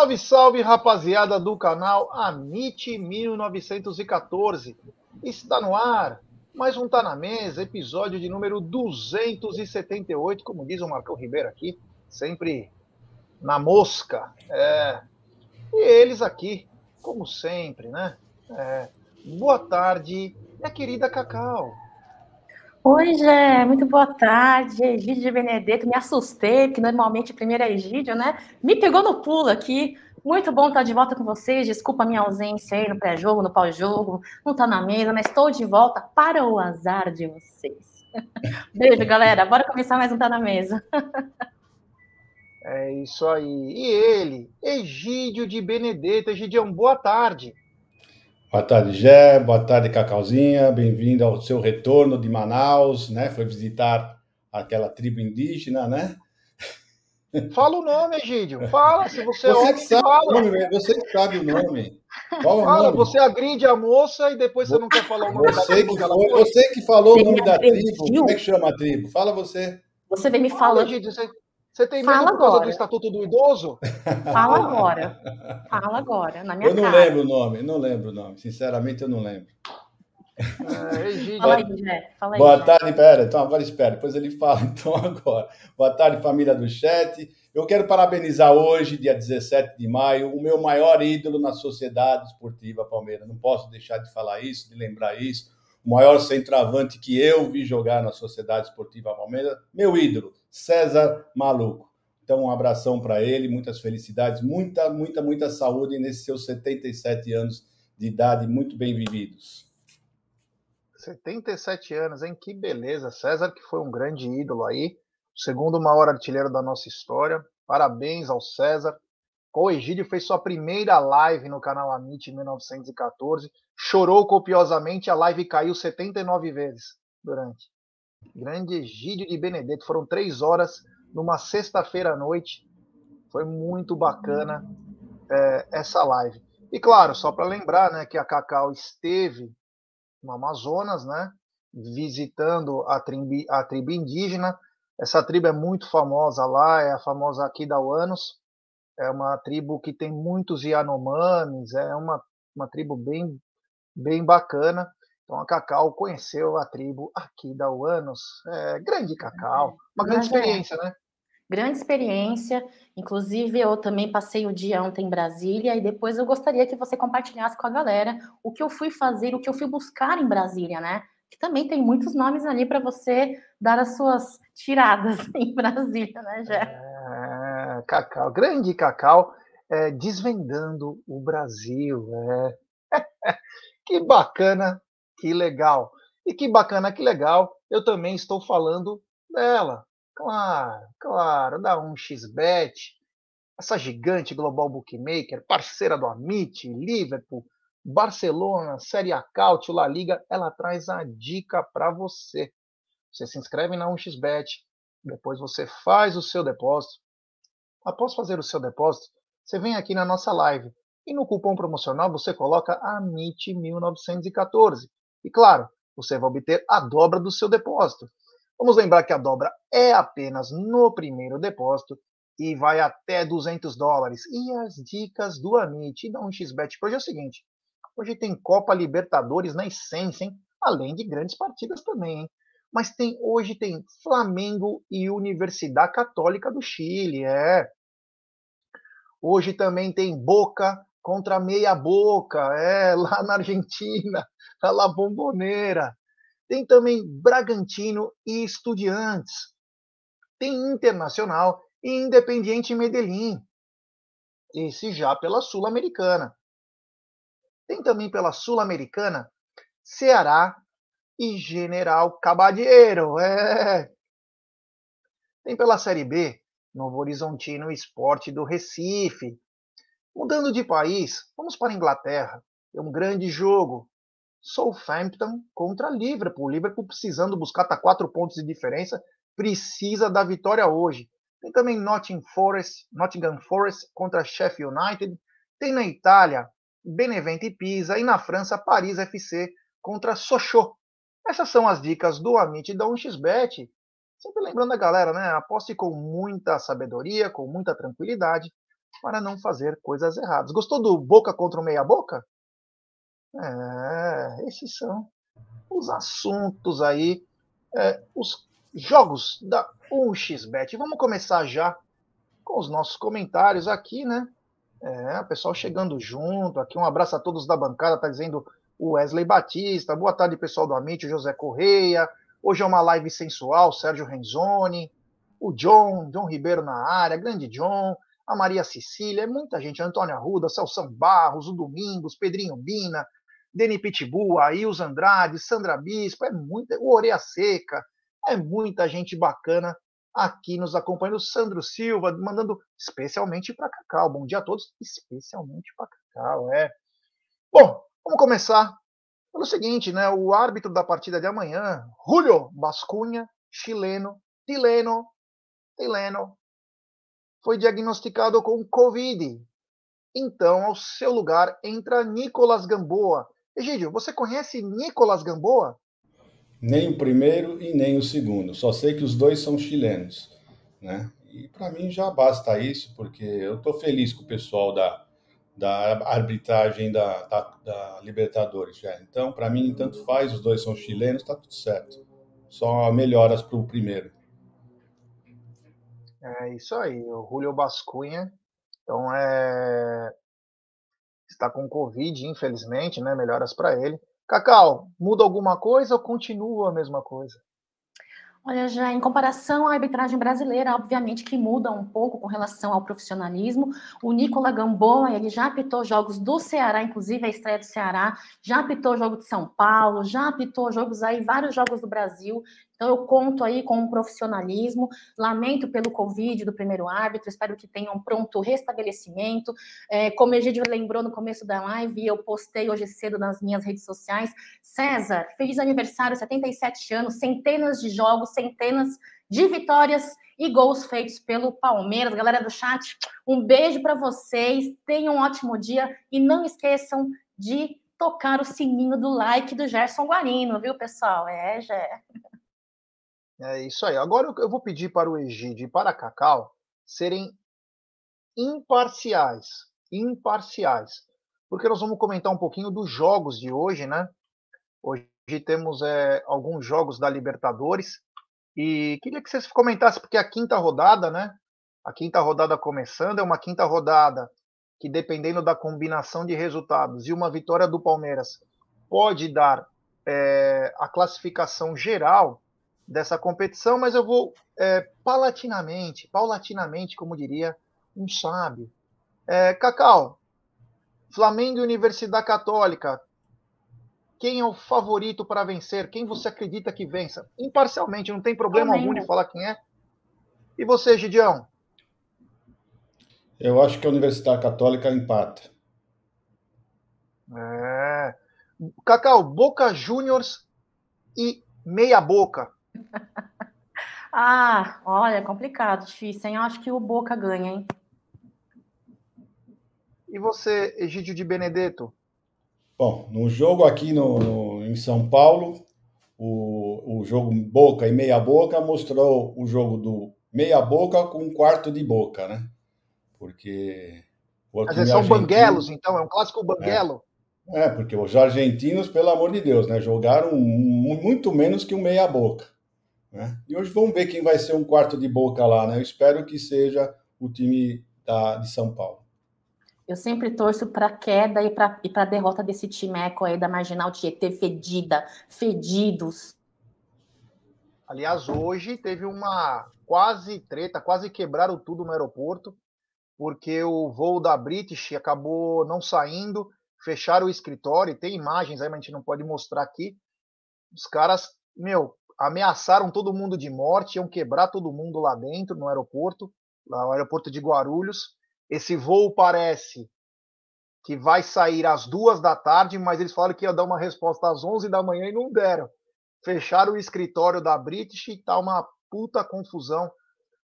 Salve, salve, rapaziada do canal Amit 1914. Está no ar mais um Tá na Mesa, episódio de número 278, como diz o Marcão Ribeiro aqui, sempre na mosca. É. E eles aqui, como sempre, né? É. Boa tarde, minha querida Cacau. Oi, Gé, muito boa tarde. Egídio de Benedetto, me assustei, porque normalmente primeiro é Egídio, né? Me pegou no pulo aqui. Muito bom estar de volta com vocês. Desculpa a minha ausência aí no pré-jogo, no pós-jogo, não tá na mesa, mas estou de volta para o azar de vocês. Beijo, galera. Bora começar mais um Tá na Mesa. É isso aí. E ele, Egídio de Benedetto. Egidião, boa tarde. Boa tarde, Gé. Boa tarde, Cacauzinha. Bem-vindo ao seu retorno de Manaus, né? Foi visitar aquela tribo indígena, né? Fala o nome, Egídio. Fala, se você, você é que sabe fala. o nome, você que sabe o nome. Qual o Fala, nome? você agride a moça e depois você não quer falar o nome da Você tribo que, foi, você que falou o Você nome me da tribo. Como é que chama a tribo? Fala você. Você vem me Fala, falando. Egídio, você, você tem medo Fala por causa agora. do Estatuto do Idoso? Fala agora. Fala agora, na minha Eu não cara. lembro o nome, não lembro o nome. Sinceramente, eu não lembro. É. Fala aí, Gé. Fala aí, Boa tarde, pera. Então agora espera, depois ele fala então agora. Boa tarde, família do chat. Eu quero parabenizar hoje, dia 17 de maio, o meu maior ídolo na Sociedade Esportiva Palmeiras. Não posso deixar de falar isso, de lembrar isso. O maior centroavante que eu vi jogar na Sociedade Esportiva Palmeiras, meu ídolo, César Maluco. Então, um abração para ele, muitas felicidades, muita, muita, muita saúde nesses seus 77 anos de idade, muito bem vividos. 77 anos, hein? Que beleza. César, que foi um grande ídolo aí, segundo maior artilheiro da nossa história. Parabéns ao César. O Egídio fez sua primeira live no canal Amit em 1914. Chorou copiosamente, a live caiu 79 vezes durante. Grande Egídio de Benedetto. Foram três horas numa sexta-feira à noite. Foi muito bacana é, essa live. E claro, só para lembrar né, que a Cacau esteve no Amazonas, né? Visitando a tribo, a tribo indígena. Essa tribo é muito famosa lá, é a famosa Aquidauanos. É uma tribo que tem muitos Yanomamis, é uma, uma tribo bem, bem bacana. Então a Cacau conheceu a tribo Aquidauanos. É, grande Cacau, uma grande Mas é. experiência, né? Grande experiência. Inclusive, eu também passei o dia ontem em Brasília e depois eu gostaria que você compartilhasse com a galera o que eu fui fazer, o que eu fui buscar em Brasília, né? Que também tem muitos nomes ali para você dar as suas tiradas em Brasília, né, Jé? Cacau, grande Cacau, é, desvendando o Brasil. é. que bacana, que legal. E que bacana, que legal, eu também estou falando dela. Claro, claro, da 1xBet, essa gigante global bookmaker, parceira do Amit, Liverpool, Barcelona, Série A Cautio, La Liga, ela traz a dica para você. Você se inscreve na 1xBet, depois você faz o seu depósito. Após fazer o seu depósito, você vem aqui na nossa live e no cupom promocional você coloca AMIT1914. E claro, você vai obter a dobra do seu depósito. Vamos lembrar que a dobra é apenas no primeiro depósito e vai até 200 dólares. E as dicas do Amit da 1xBet hoje é o seguinte: hoje tem Copa Libertadores na essência, hein? além de grandes partidas também. Hein? Mas tem hoje tem Flamengo e Universidade Católica do Chile, é. Hoje também tem Boca contra Meia Boca, é, lá na Argentina, a La Bombonera. Tem também Bragantino e Estudiantes. Tem Internacional e Independiente Medellín. Esse já pela Sul-Americana. Tem também pela Sul-Americana Ceará e General Cabadeiro. É. Tem pela Série B Novo Horizontino Esporte do Recife. Mudando de país, vamos para a Inglaterra. É um grande jogo. Southampton contra Liverpool. Liverpool precisando buscar tá quatro pontos de diferença, precisa da vitória hoje. Tem também Nottingham Forest, Nottingham Forest contra Sheffield United. Tem na Itália Benevento e Pisa e na França Paris FC contra Sochaux. Essas são as dicas do Amit da 1xBet. Sempre lembrando a galera, né? Aposte com muita sabedoria, com muita tranquilidade, para não fazer coisas erradas. Gostou do Boca contra o Meia Boca? É, esses são os assuntos aí, é, os jogos da 1xBet. Vamos começar já com os nossos comentários aqui, né? É, o pessoal chegando junto aqui. Um abraço a todos da bancada, tá dizendo o Wesley Batista. Boa tarde, pessoal do Amit, José Correia. Hoje é uma live sensual, Sérgio Renzoni, o John, John Ribeiro na área, grande John, a Maria Cecília, muita gente, Antônio Arruda, Celso Barros, o Domingos, Pedrinho Bina, Deni Pitbull, Ails Andrade, Sandra Bispo, é muita, o Oreia Seca, é muita gente bacana aqui nos acompanhando. Sandro Silva, mandando especialmente para Cacau. Bom dia a todos, especialmente para Cacau, é. Bom, Vamos começar pelo seguinte, né? O árbitro da partida de amanhã, Julio Bascunha, chileno, Tileno, Tileno, foi diagnosticado com Covid. Então, ao seu lugar entra Nicolas Gamboa. Egídio, você conhece Nicolas Gamboa? Nem o primeiro e nem o segundo. Só sei que os dois são chilenos, né? E para mim já basta isso, porque eu estou feliz com o pessoal da da arbitragem da, da, da Libertadores já. Então, para mim, tanto faz, os dois são chilenos, está tudo certo. Só melhoras para o primeiro. É isso aí, o Julio Bascunha. Então, é... está com Covid, infelizmente, né? Melhoras para ele. Cacau, muda alguma coisa ou continua a mesma coisa? Olha, já em comparação à arbitragem brasileira, obviamente que muda um pouco com relação ao profissionalismo. O Nicola Gamboa, ele já apitou jogos do Ceará, inclusive a estreia do Ceará, já apitou jogo de São Paulo, já apitou jogos aí, vários jogos do Brasil. Então, eu conto aí com um profissionalismo. Lamento pelo Covid do primeiro árbitro, espero que tenha um pronto restabelecimento. É, como o Egídio lembrou no começo da live, eu postei hoje cedo nas minhas redes sociais. César, feliz aniversário, 77 anos, centenas de jogos, centenas de vitórias e gols feitos pelo Palmeiras. Galera do chat, um beijo para vocês, tenham um ótimo dia e não esqueçam de tocar o sininho do like do Gerson Guarino, viu, pessoal? É, Gé. É isso aí. Agora eu vou pedir para o Egídio e para a Cacau serem imparciais. Imparciais. Porque nós vamos comentar um pouquinho dos jogos de hoje, né? Hoje temos é, alguns jogos da Libertadores. E queria que vocês comentassem, porque a quinta rodada, né? A quinta rodada começando, é uma quinta rodada que, dependendo da combinação de resultados e uma vitória do Palmeiras, pode dar é, a classificação geral dessa competição, mas eu vou é, paulatinamente, paulatinamente, como diria um sábio. É, Cacau, Flamengo e Universidade Católica, quem é o favorito para vencer? Quem você acredita que vença? Imparcialmente, não tem problema Flamengo. algum de falar quem é. E você, Gidião? Eu acho que a Universidade Católica empata. É. Cacau, Boca Juniors e Meia Boca. Ah, olha, complicado, difícil, hein? Eu acho que o Boca ganha, hein? E você, Egídio de Benedetto? Bom, no jogo aqui no, no, em São Paulo, o, o jogo Boca e Meia Boca mostrou o jogo do Meia Boca com um quarto de boca, né? Porque. Mas eles são banguelos, então, é um clássico banguelo. É. é, porque os argentinos, pelo amor de Deus, né? Jogaram muito menos que o Meia Boca. Né? E hoje vamos ver quem vai ser um quarto de boca lá. Né? Eu espero que seja o time da, de São Paulo. Eu sempre torço para a queda e para e a derrota desse time eco aí da Marginal Tietê fedida, fedidos. Aliás, hoje teve uma quase treta, quase quebraram tudo no aeroporto, porque o voo da British acabou não saindo, fecharam o escritório, tem imagens aí, mas a gente não pode mostrar aqui. Os caras, meu, ameaçaram todo mundo de morte, iam quebrar todo mundo lá dentro, no aeroporto, no aeroporto de Guarulhos. Esse voo parece que vai sair às duas da tarde, mas eles falaram que ia dar uma resposta às 11 da manhã e não deram. Fecharam o escritório da British e tá uma puta confusão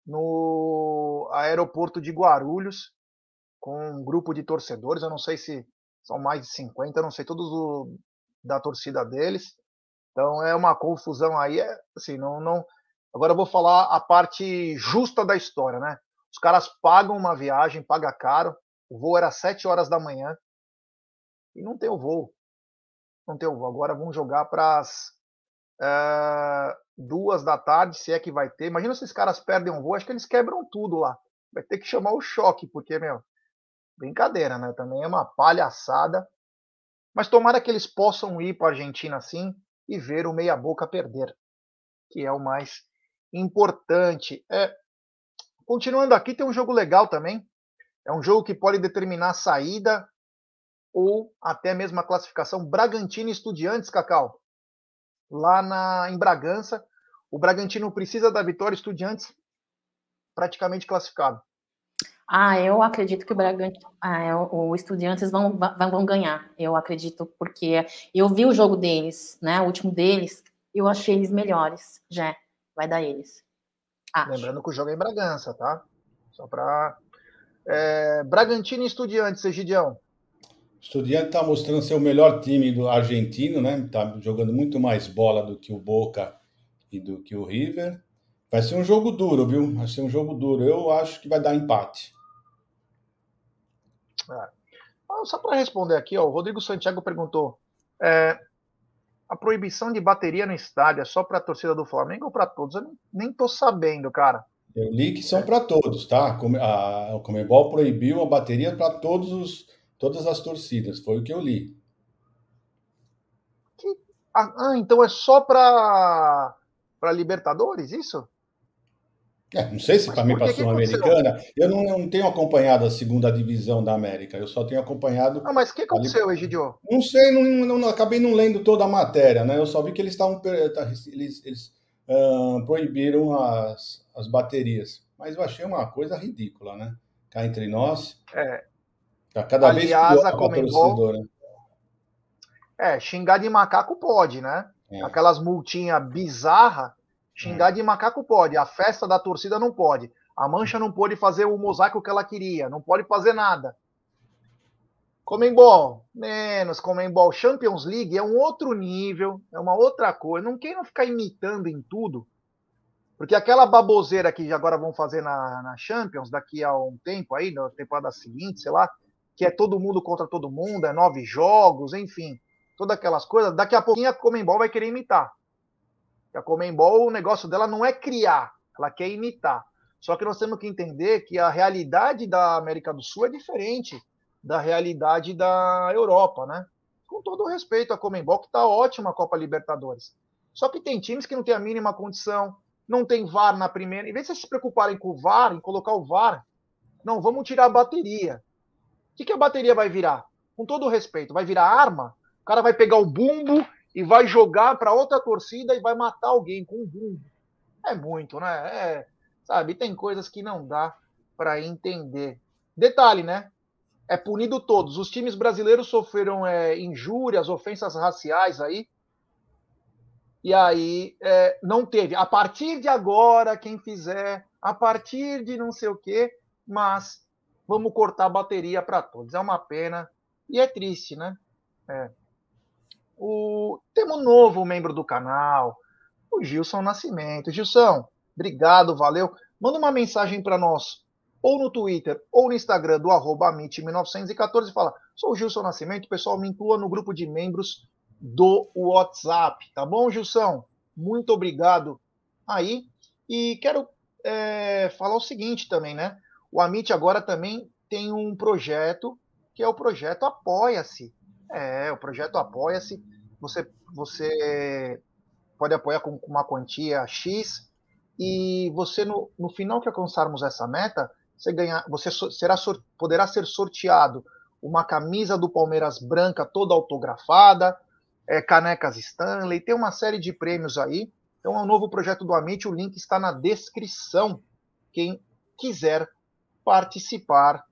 no aeroporto de Guarulhos com um grupo de torcedores. Eu não sei se são mais de 50, eu não sei todos o, da torcida deles. Então é uma confusão aí, é, assim, não, não. Agora eu vou falar a parte justa da história, né? Os caras pagam uma viagem, paga caro. O voo era 7 horas da manhã e não tem o voo. Não tem o voo. Agora vão jogar para as é, duas da tarde, se é que vai ter. Imagina se esses caras perdem um voo, acho que eles quebram tudo lá. Vai ter que chamar o choque, porque, meu, brincadeira, né? Também é uma palhaçada. Mas tomara que eles possam ir para a Argentina assim e ver o meia-boca perder, que é o mais importante. É, continuando aqui, tem um jogo legal também. É um jogo que pode determinar a saída ou até mesmo a classificação. Bragantino e Estudiantes, Cacau lá na, em Bragança. O Bragantino precisa da vitória, Estudiantes praticamente classificado. Ah, eu acredito que o Bragantino, ah, é, o Estudiantes vão, vão ganhar. Eu acredito porque eu vi o jogo deles, né? O último deles, eu achei eles melhores. Já vai dar eles. Acho. Lembrando que o jogo é em Bragança, tá? Só para é, Bragantino e Estudiantes, Egidião. Estudiante está mostrando ser o melhor time do argentino, né? Está jogando muito mais bola do que o Boca e do que o River. Vai ser um jogo duro, viu? Vai ser um jogo duro. Eu acho que vai dar empate. É. Só para responder aqui, ó, o Rodrigo Santiago perguntou: é, a proibição de bateria no estádio é só para a torcida do Flamengo ou para todos? Eu nem tô sabendo, cara. Eu li que são para todos, tá? A, o Comebol proibiu a bateria para todos os Todas as torcidas, foi o que eu li. Ah, então é só para para Libertadores, isso? É, não sei se para mim para Sul-Americana. Eu não, não, tenho acompanhado a segunda divisão da América, eu só tenho acompanhado. Ah, mas o que aconteceu, Egidio? Não sei, não, não, acabei não lendo toda a matéria, né? Eu só vi que eles estavam. Tá, eles, eles uh, proibiram as, as baterias. Mas eu achei uma coisa ridícula, né? Cá entre nós. É, Tá cada Aliás, vez pior a Comembol... Né? É, xingar de macaco pode, né? É. Aquelas multinhas bizarra, xingar é. de macaco pode. A festa da torcida não pode. A Mancha não pode fazer o mosaico que ela queria, não pode fazer nada. Comembol, menos Comembol. Champions League é um outro nível, é uma outra coisa. Não queiram ficar imitando em tudo, porque aquela baboseira que agora vão fazer na, na Champions, daqui a um tempo aí, na temporada seguinte, sei lá, que é todo mundo contra todo mundo, é nove jogos, enfim, todas aquelas coisas. Daqui a pouquinho a Comembol vai querer imitar. A Comembol, o negócio dela não é criar, ela quer imitar. Só que nós temos que entender que a realidade da América do Sul é diferente da realidade da Europa, né? Com todo o respeito à Comembol, que está ótima a Copa Libertadores. Só que tem times que não têm a mínima condição, não tem VAR na primeira. Em vez de vocês se preocuparem com o VAR, em colocar o VAR, não, vamos tirar a bateria. O que, que a bateria vai virar? Com todo o respeito, vai virar arma? O cara vai pegar o bumbo e vai jogar para outra torcida e vai matar alguém com o bumbo. É muito, né? É, sabe, tem coisas que não dá para entender. Detalhe, né? É punido todos. Os times brasileiros sofreram é, injúrias, ofensas raciais aí. E aí é, não teve. A partir de agora, quem fizer, a partir de não sei o quê, mas vamos cortar a bateria para todos. É uma pena e é triste, né? É. O... Temos um novo membro do canal, o Gilson Nascimento. Gilson, obrigado, valeu. Manda uma mensagem para nós, ou no Twitter, ou no Instagram do arroba 1914 e fala, sou o Gilson Nascimento, pessoal, me inclua no grupo de membros do WhatsApp, tá bom, Gilson? Muito obrigado aí. E quero é, falar o seguinte também, né? O Amit agora também tem um projeto que é o projeto Apoia-se. É, o projeto Apoia-se. Você, você pode apoiar com uma quantia X e você, no, no final que alcançarmos essa meta, você, ganhar, você será, poderá ser sorteado uma camisa do Palmeiras branca toda autografada, é, canecas Stanley, tem uma série de prêmios aí. Então é um novo projeto do Amit, o link está na descrição. Quem quiser participar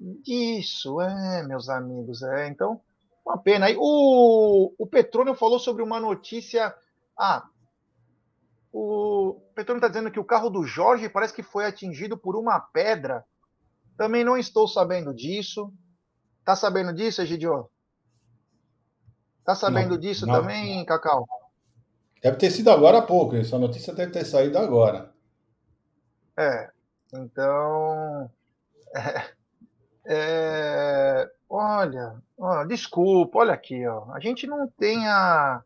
disso, é, meus amigos, é. Então, uma pena. O, o Petrônio falou sobre uma notícia. Ah, o Petrônio está dizendo que o carro do Jorge parece que foi atingido por uma pedra. Também não estou sabendo disso. Tá sabendo disso, Egidio? Tá sabendo não, disso não. também, Cacau? Deve ter sido agora há pouco. Essa notícia deve ter saído agora. É. Então. É, é, olha, olha, desculpa, olha aqui, ó. A gente não tem a.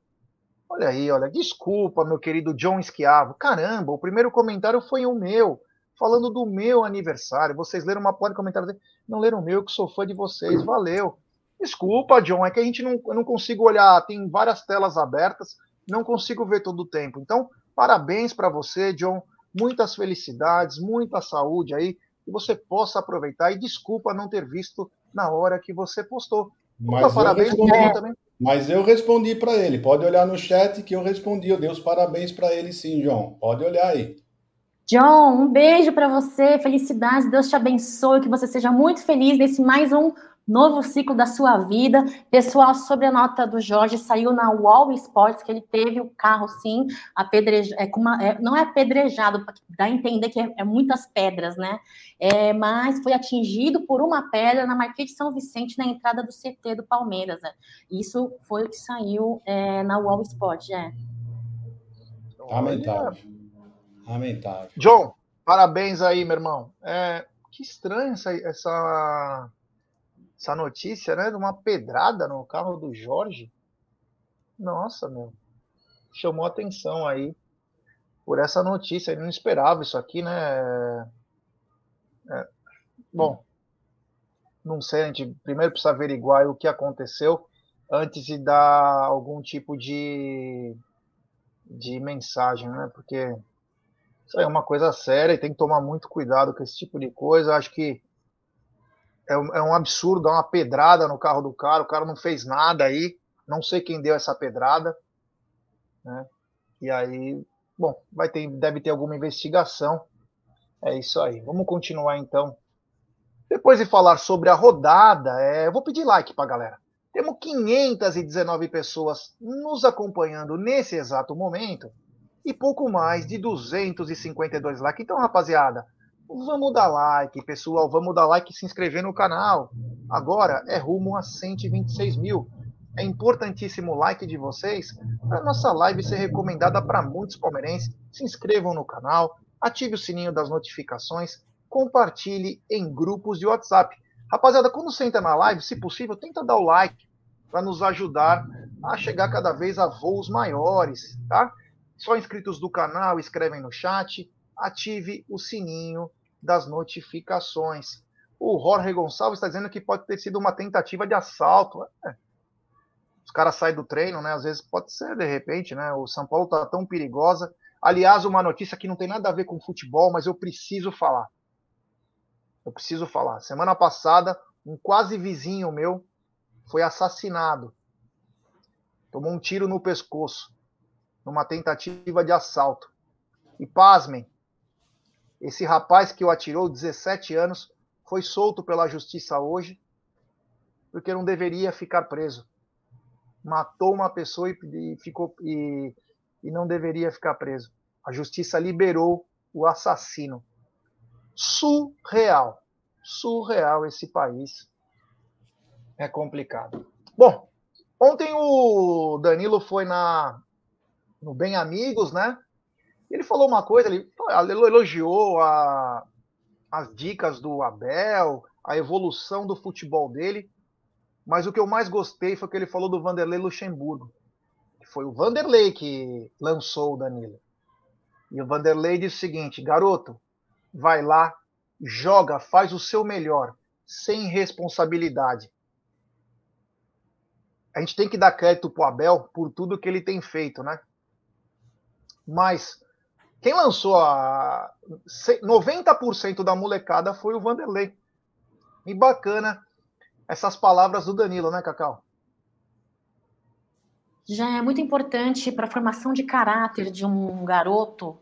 Olha aí, olha, desculpa, meu querido John Esquiavo. Caramba, o primeiro comentário foi o meu, falando do meu aniversário. Vocês leram uma porra de comentário Não leram o meu, que sou fã de vocês. Valeu. Desculpa, John, é que a gente não, eu não consigo olhar, tem várias telas abertas, não consigo ver todo o tempo. Então, parabéns para você, John. Muitas felicidades, muita saúde aí, que você possa aproveitar. E desculpa não ter visto na hora que você postou. Mas parabéns respondi, também. Mas eu respondi para ele. Pode olhar no chat que eu respondi. Eu dei os parabéns para ele, sim, John. Pode olhar aí. John, um beijo para você. Felicidades. Deus te abençoe. Que você seja muito feliz nesse mais um novo ciclo da sua vida. Pessoal, sobre a nota do Jorge, saiu na Wall Sports que ele teve o carro, sim, apedrejado, é, uma, é, não é apedrejado, dá a entender que é, é muitas pedras, né? É, mas foi atingido por uma pedra na Marquês de São Vicente, na entrada do CT do Palmeiras. Né? Isso foi o que saiu é, na Wall Sports, é. Lamentável. Lamentável. John, parabéns aí, meu irmão. É, que estranho essa, essa essa notícia, né? De uma pedrada no carro do Jorge. Nossa, meu. Chamou atenção aí por essa notícia. Ele não esperava isso aqui, né? É, bom, não sei, a gente primeiro precisa averiguar o que aconteceu antes de dar algum tipo de, de mensagem, né? Porque isso aí é uma coisa séria e tem que tomar muito cuidado com esse tipo de coisa. Acho que é um, é um absurdo dar uma pedrada no carro do cara, o cara não fez nada aí, não sei quem deu essa pedrada, né? E aí, bom, vai ter, deve ter alguma investigação. É isso aí. Vamos continuar então. Depois de falar sobre a rodada, é, eu vou pedir like para galera. Temos 519 pessoas nos acompanhando nesse exato momento e pouco mais de 252 likes. Então, rapaziada, Vamos dar like, pessoal. Vamos dar like e se inscrever no canal. Agora é rumo a 126 mil. É importantíssimo o like de vocês para nossa live ser recomendada para muitos palmeirenses. Se inscrevam no canal, ative o sininho das notificações, compartilhe em grupos de WhatsApp. Rapaziada, quando você entra na live, se possível, tenta dar o like para nos ajudar a chegar cada vez a voos maiores, tá? Só inscritos do canal escrevem no chat, ative o sininho das notificações. O Jorge Gonçalves está dizendo que pode ter sido uma tentativa de assalto. É. Os caras saem do treino, né? Às vezes pode ser, de repente, né? O São Paulo está tão perigosa. Aliás, uma notícia que não tem nada a ver com futebol, mas eu preciso falar. Eu preciso falar. Semana passada, um quase vizinho meu foi assassinado. Tomou um tiro no pescoço, numa tentativa de assalto. E pasmem, esse rapaz que o atirou, 17 anos, foi solto pela justiça hoje, porque não deveria ficar preso. Matou uma pessoa e, ficou e, e não deveria ficar preso. A justiça liberou o assassino. Surreal. Surreal esse país. É complicado. Bom, ontem o Danilo foi na no Bem Amigos, né? Ele falou uma coisa, ele, elogiou a, as dicas do Abel, a evolução do futebol dele, mas o que eu mais gostei foi que ele falou do Vanderlei Luxemburgo. Foi o Vanderlei que lançou o Danilo. E o Vanderlei disse o seguinte: garoto, vai lá, joga, faz o seu melhor, sem responsabilidade. A gente tem que dar crédito pro Abel por tudo que ele tem feito, né? Mas quem lançou a 90% da molecada foi o Vanderlei. E bacana essas palavras do Danilo, né, Cacau? Já é muito importante para a formação de caráter de um garoto uh,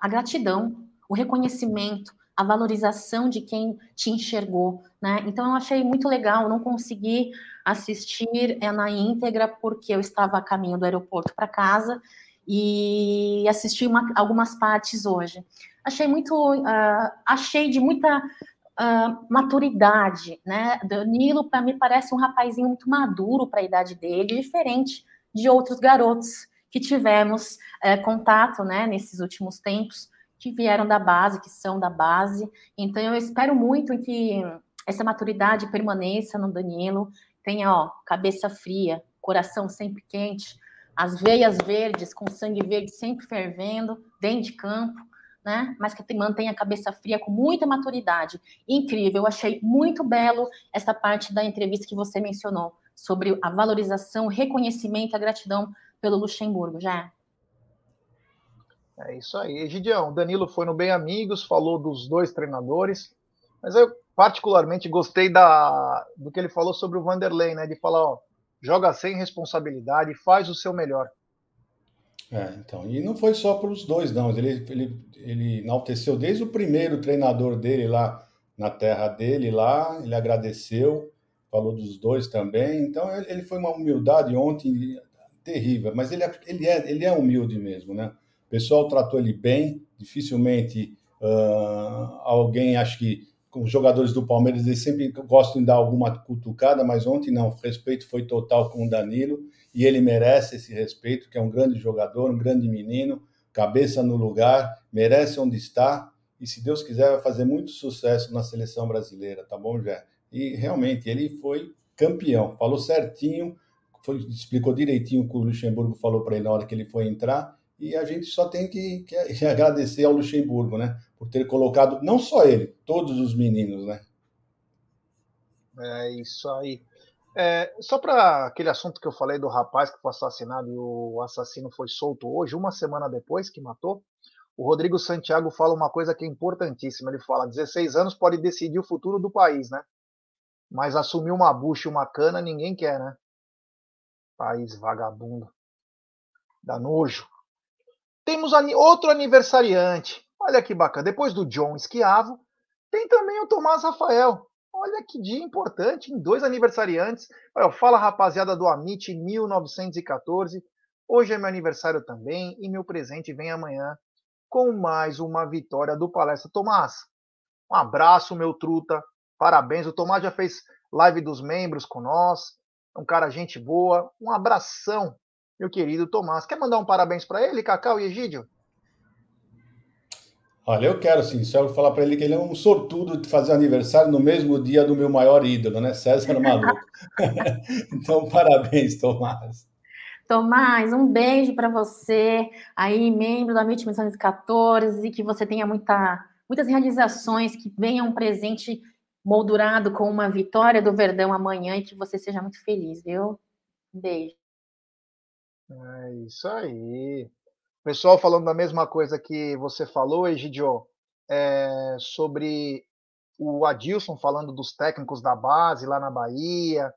a gratidão, o reconhecimento, a valorização de quem te enxergou, né? Então eu achei muito legal, não consegui assistir é, na íntegra porque eu estava a caminho do aeroporto para casa e assisti uma, algumas partes hoje. Achei muito, uh, achei de muita uh, maturidade, né? Danilo, para mim, parece um rapazinho muito maduro para a idade dele, diferente de outros garotos que tivemos uh, contato, né, nesses últimos tempos, que vieram da base, que são da base. Então, eu espero muito que essa maturidade permaneça no Danilo, tenha, ó, cabeça fria, coração sempre quente, as veias verdes, com sangue verde sempre fervendo, dentro de campo, né? Mas que mantenha a cabeça fria com muita maturidade. Incrível, eu achei muito belo essa parte da entrevista que você mencionou sobre a valorização, o reconhecimento, a gratidão pelo Luxemburgo, já. É isso aí. Gideão, Danilo foi no Bem Amigos, falou dos dois treinadores, mas eu particularmente gostei da, do que ele falou sobre o Vanderlei, né? De falar, ó, joga sem responsabilidade, faz o seu melhor. É, então, e não foi só para os dois, não. Ele, ele, ele enalteceu desde o primeiro treinador dele lá na terra dele, lá, ele agradeceu, falou dos dois também. Então, ele foi uma humildade ontem terrível, mas ele é, ele é, ele é humilde mesmo, né? O pessoal tratou ele bem, dificilmente uh, alguém, acho que os jogadores do Palmeiras, eles sempre gostam de dar alguma cutucada, mas ontem não, o respeito foi total com o Danilo e ele merece esse respeito, que é um grande jogador, um grande menino, cabeça no lugar, merece onde está e se Deus quiser vai fazer muito sucesso na seleção brasileira, tá bom, Jé? E realmente ele foi campeão, falou certinho, foi, explicou direitinho o que o Luxemburgo falou para ele na hora que ele foi entrar e a gente só tem que, que, agradecer ao Luxemburgo, né? Por ter colocado, não só ele, todos os meninos, né? É isso aí. É, só para aquele assunto que eu falei do rapaz que foi assassinado e o assassino foi solto hoje, uma semana depois que matou, o Rodrigo Santiago fala uma coisa que é importantíssima. Ele fala: 16 anos pode decidir o futuro do país, né? Mas assumir uma bucha e uma cana ninguém quer, né? País vagabundo. Dá nojo. Temos outro aniversariante. Olha que bacana. Depois do John Esquiavo, tem também o Tomás Rafael. Olha que dia importante, em dois aniversariantes. Olha, fala rapaziada do Amit 1914. Hoje é meu aniversário também e meu presente vem amanhã com mais uma vitória do Palestra Tomás. Um abraço, meu truta. Parabéns. O Tomás já fez live dos membros com nós. É um cara gente boa. Um abração meu querido Tomás. Quer mandar um parabéns para ele, Cacau e Egídio? Olha, eu quero sim, só falar para ele que ele é um sortudo de fazer aniversário no mesmo dia do meu maior ídolo, né? César Maluco. então, parabéns, Tomás. Tomás, um beijo para você, aí, membro da MIT 1914, que você tenha muita, muitas realizações, que venha um presente moldurado com uma vitória do Verdão amanhã e que você seja muito feliz, viu? Um beijo. É isso aí. Pessoal falando da mesma coisa que você falou, Egidio, é, sobre o Adilson falando dos técnicos da base lá na Bahia.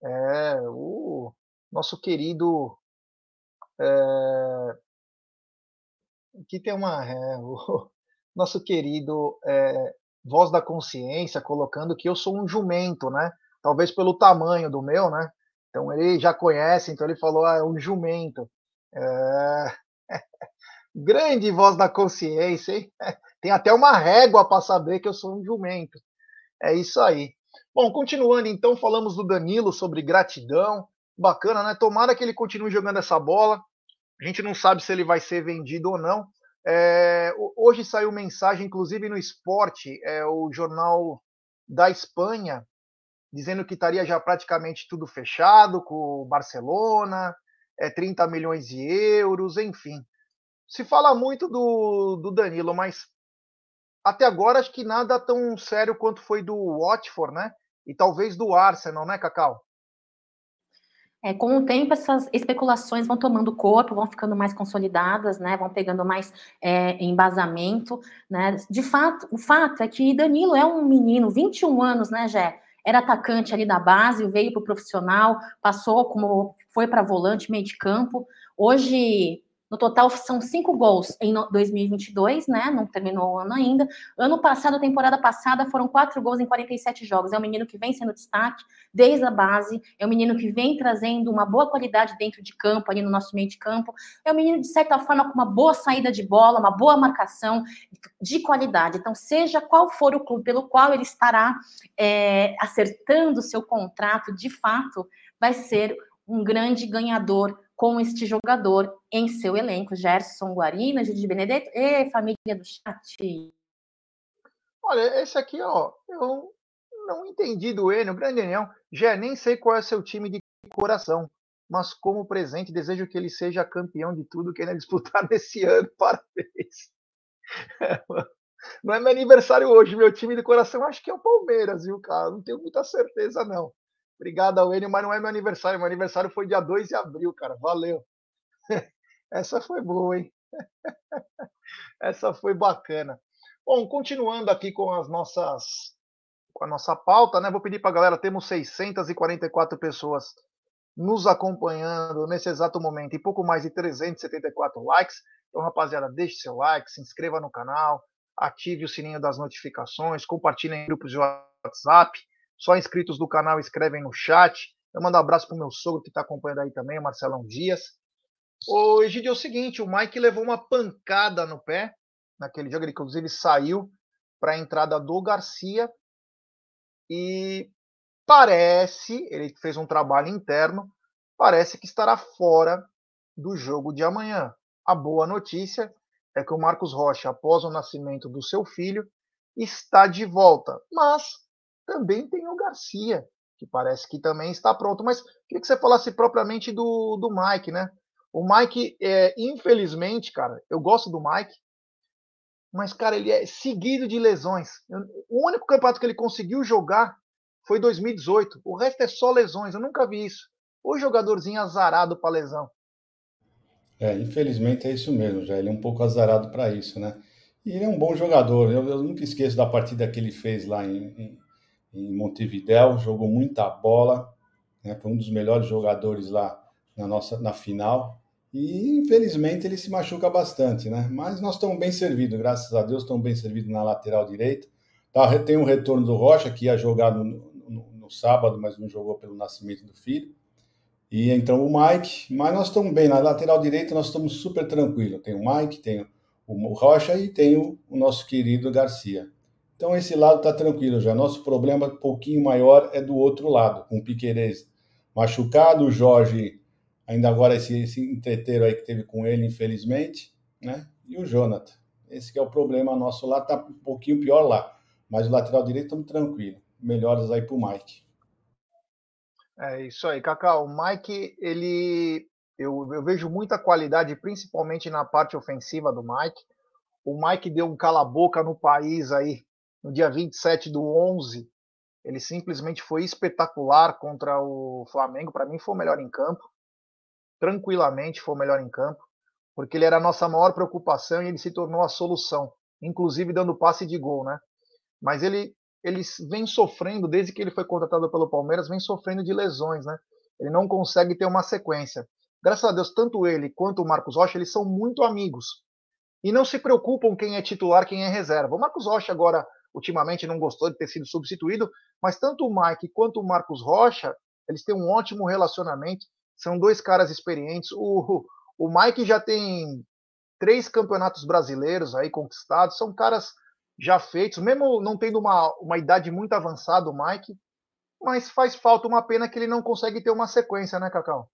É, o nosso querido. É, aqui tem uma. É, o nosso querido é, Voz da Consciência colocando que eu sou um jumento, né? Talvez pelo tamanho do meu, né? Então ele já conhece, então ele falou, ah, é um jumento. É... Grande voz da consciência, hein? Tem até uma régua para saber que eu sou um jumento. É isso aí. Bom, continuando então, falamos do Danilo sobre gratidão. Bacana, né? Tomara que ele continue jogando essa bola. A gente não sabe se ele vai ser vendido ou não. É... hoje saiu mensagem, inclusive no esporte, é, o jornal da Espanha dizendo que estaria já praticamente tudo fechado com o Barcelona, é, 30 milhões de euros, enfim. se fala muito do, do Danilo, mas até agora acho que nada tão sério quanto foi do Watford, né? E talvez do Arsenal, né, Cacau? É, com o tempo, essas especulações vão tomando corpo, vão ficando mais consolidadas, né? Vão pegando mais é, embasamento, né? De fato, o fato é que Danilo é um menino, 21 anos, né, Jé? Era atacante ali da base, veio para o profissional, passou como foi para volante, meio de campo. Hoje no total, são cinco gols em 2022, né? Não terminou o ano ainda. Ano passado, temporada passada, foram quatro gols em 47 jogos. É um menino que vem sendo destaque desde a base. É um menino que vem trazendo uma boa qualidade dentro de campo, ali no nosso meio de campo. É um menino, de certa forma, com uma boa saída de bola, uma boa marcação de qualidade. Então, seja qual for o clube pelo qual ele estará é, acertando o seu contrato, de fato, vai ser um grande ganhador com este jogador em seu elenco. Gerson Guarina, Gigi Benedetto e família do chat. Olha, esse aqui, ó, eu não entendi do Enio, grande Enel. Já nem sei qual é seu time de coração, mas como presente, desejo que ele seja campeão de tudo que ele disputar nesse ano. Parabéns. Não é meu aniversário hoje, meu time de coração acho que é o Palmeiras, viu, cara? Não tenho muita certeza, não. Obrigado ao Enio, mas não é meu aniversário. Meu aniversário foi dia 2 de abril, cara. Valeu. Essa foi boa, hein? Essa foi bacana. Bom, continuando aqui com as nossas com a nossa pauta, né? Vou pedir para a galera, temos 644 pessoas nos acompanhando nesse exato momento e pouco mais de 374 likes. Então, rapaziada, deixe seu like, se inscreva no canal, ative o sininho das notificações, compartilhe em grupos de WhatsApp. Só inscritos do canal escrevem no chat. Eu mando um abraço pro meu sogro que está acompanhando aí também, o Marcelão Dias. O Egidio é o seguinte, o Mike levou uma pancada no pé naquele jogo, ele inclusive saiu para a entrada do Garcia e parece, ele fez um trabalho interno, parece que estará fora do jogo de amanhã. A boa notícia é que o Marcos Rocha, após o nascimento do seu filho, está de volta, mas também tem o Garcia, que parece que também está pronto. Mas queria que você falasse propriamente do, do Mike, né? O Mike, é, infelizmente, cara, eu gosto do Mike, mas, cara, ele é seguido de lesões. O único campeonato que ele conseguiu jogar foi 2018. O resto é só lesões. Eu nunca vi isso. O jogadorzinho azarado para lesão. É, infelizmente é isso mesmo, já. Ele é um pouco azarado para isso, né? E ele é um bom jogador. Eu, eu, nunca esqueço da partida que ele fez lá em, em, em Montevidéu, jogou muita bola, né? foi um dos melhores jogadores lá na nossa na final. E infelizmente ele se machuca bastante, né? Mas nós estamos bem servidos, graças a Deus, estamos bem servidos na lateral direita. Tá, tem um retorno do Rocha, que ia jogar no, no, no, sábado, mas não jogou pelo nascimento do filho. E então o Mike, mas nós estamos bem. Na lateral direita nós estamos super tranquilos. Tem o Mike, tem o, Rocha e tem o, o nosso querido Garcia. Então esse lado está tranquilo já. Nosso problema um pouquinho maior é do outro lado, com o Piquerez machucado, o Jorge ainda agora esse, esse entreteiro aí que teve com ele, infelizmente, né? E o Jonathan. Esse que é o problema nosso lá, tá um pouquinho pior lá. Mas o lateral direito estamos tranquilo. Melhoras aí para o Mike. É isso aí, Cacau. O Mike, ele. Eu, eu vejo muita qualidade, principalmente na parte ofensiva do Mike. O Mike deu um cala-boca no país aí no dia 27 do 11, ele simplesmente foi espetacular contra o Flamengo. Para mim, foi o melhor em campo. Tranquilamente foi o melhor em campo, porque ele era a nossa maior preocupação e ele se tornou a solução, inclusive dando passe de gol, né? Mas ele, ele vem sofrendo, desde que ele foi contratado pelo Palmeiras, vem sofrendo de lesões, né? Ele não consegue ter uma sequência. Graças a Deus, tanto ele quanto o Marcos Rocha, eles são muito amigos. E não se preocupam quem é titular, quem é reserva. O Marcos Rocha agora ultimamente não gostou de ter sido substituído, mas tanto o Mike quanto o Marcos Rocha, eles têm um ótimo relacionamento, são dois caras experientes. O, o Mike já tem três campeonatos brasileiros aí conquistados, são caras já feitos, mesmo não tendo uma, uma idade muito avançada, o Mike, mas faz falta uma pena que ele não consegue ter uma sequência, né, Cacau?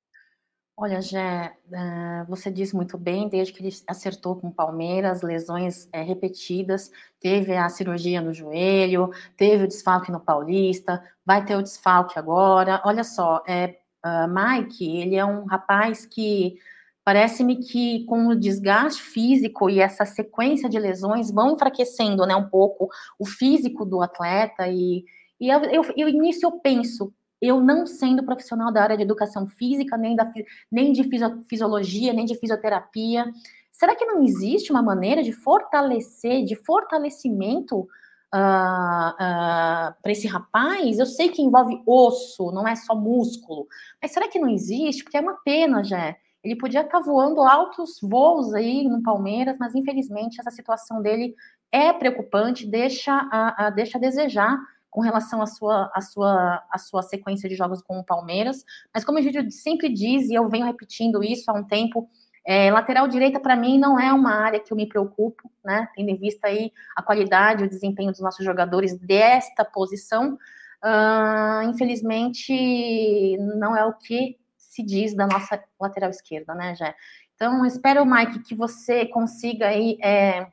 Olha, Jé, uh, você diz muito bem, desde que ele acertou com Palmeiras, lesões é, repetidas, teve a cirurgia no joelho, teve o desfalque no Paulista, vai ter o desfalque agora. Olha só, é, Mike, ele é um rapaz que Parece-me que com o desgaste físico e essa sequência de lesões vão enfraquecendo, né, um pouco o físico do atleta e, e eu, eu, eu início eu penso, eu não sendo profissional da área de educação física, nem, da, nem de fisiologia, nem de fisioterapia, será que não existe uma maneira de fortalecer, de fortalecimento uh, uh, para esse rapaz? Eu sei que envolve osso, não é só músculo, mas será que não existe? Porque é uma pena, já. Ele podia estar voando altos voos aí no Palmeiras, mas infelizmente essa situação dele é preocupante, deixa a, a deixa a desejar com relação à sua, à sua, à sua sequência de jogos com o Palmeiras. Mas como a gente sempre diz, e eu venho repetindo isso há um tempo, é, lateral direita, para mim, não é uma área que eu me preocupo, né? Tendo em vista aí a qualidade, o desempenho dos nossos jogadores desta posição. Uh, infelizmente, não é o que se diz da nossa lateral esquerda, né, Jé? Então, espero, Mike, que você consiga aí. É,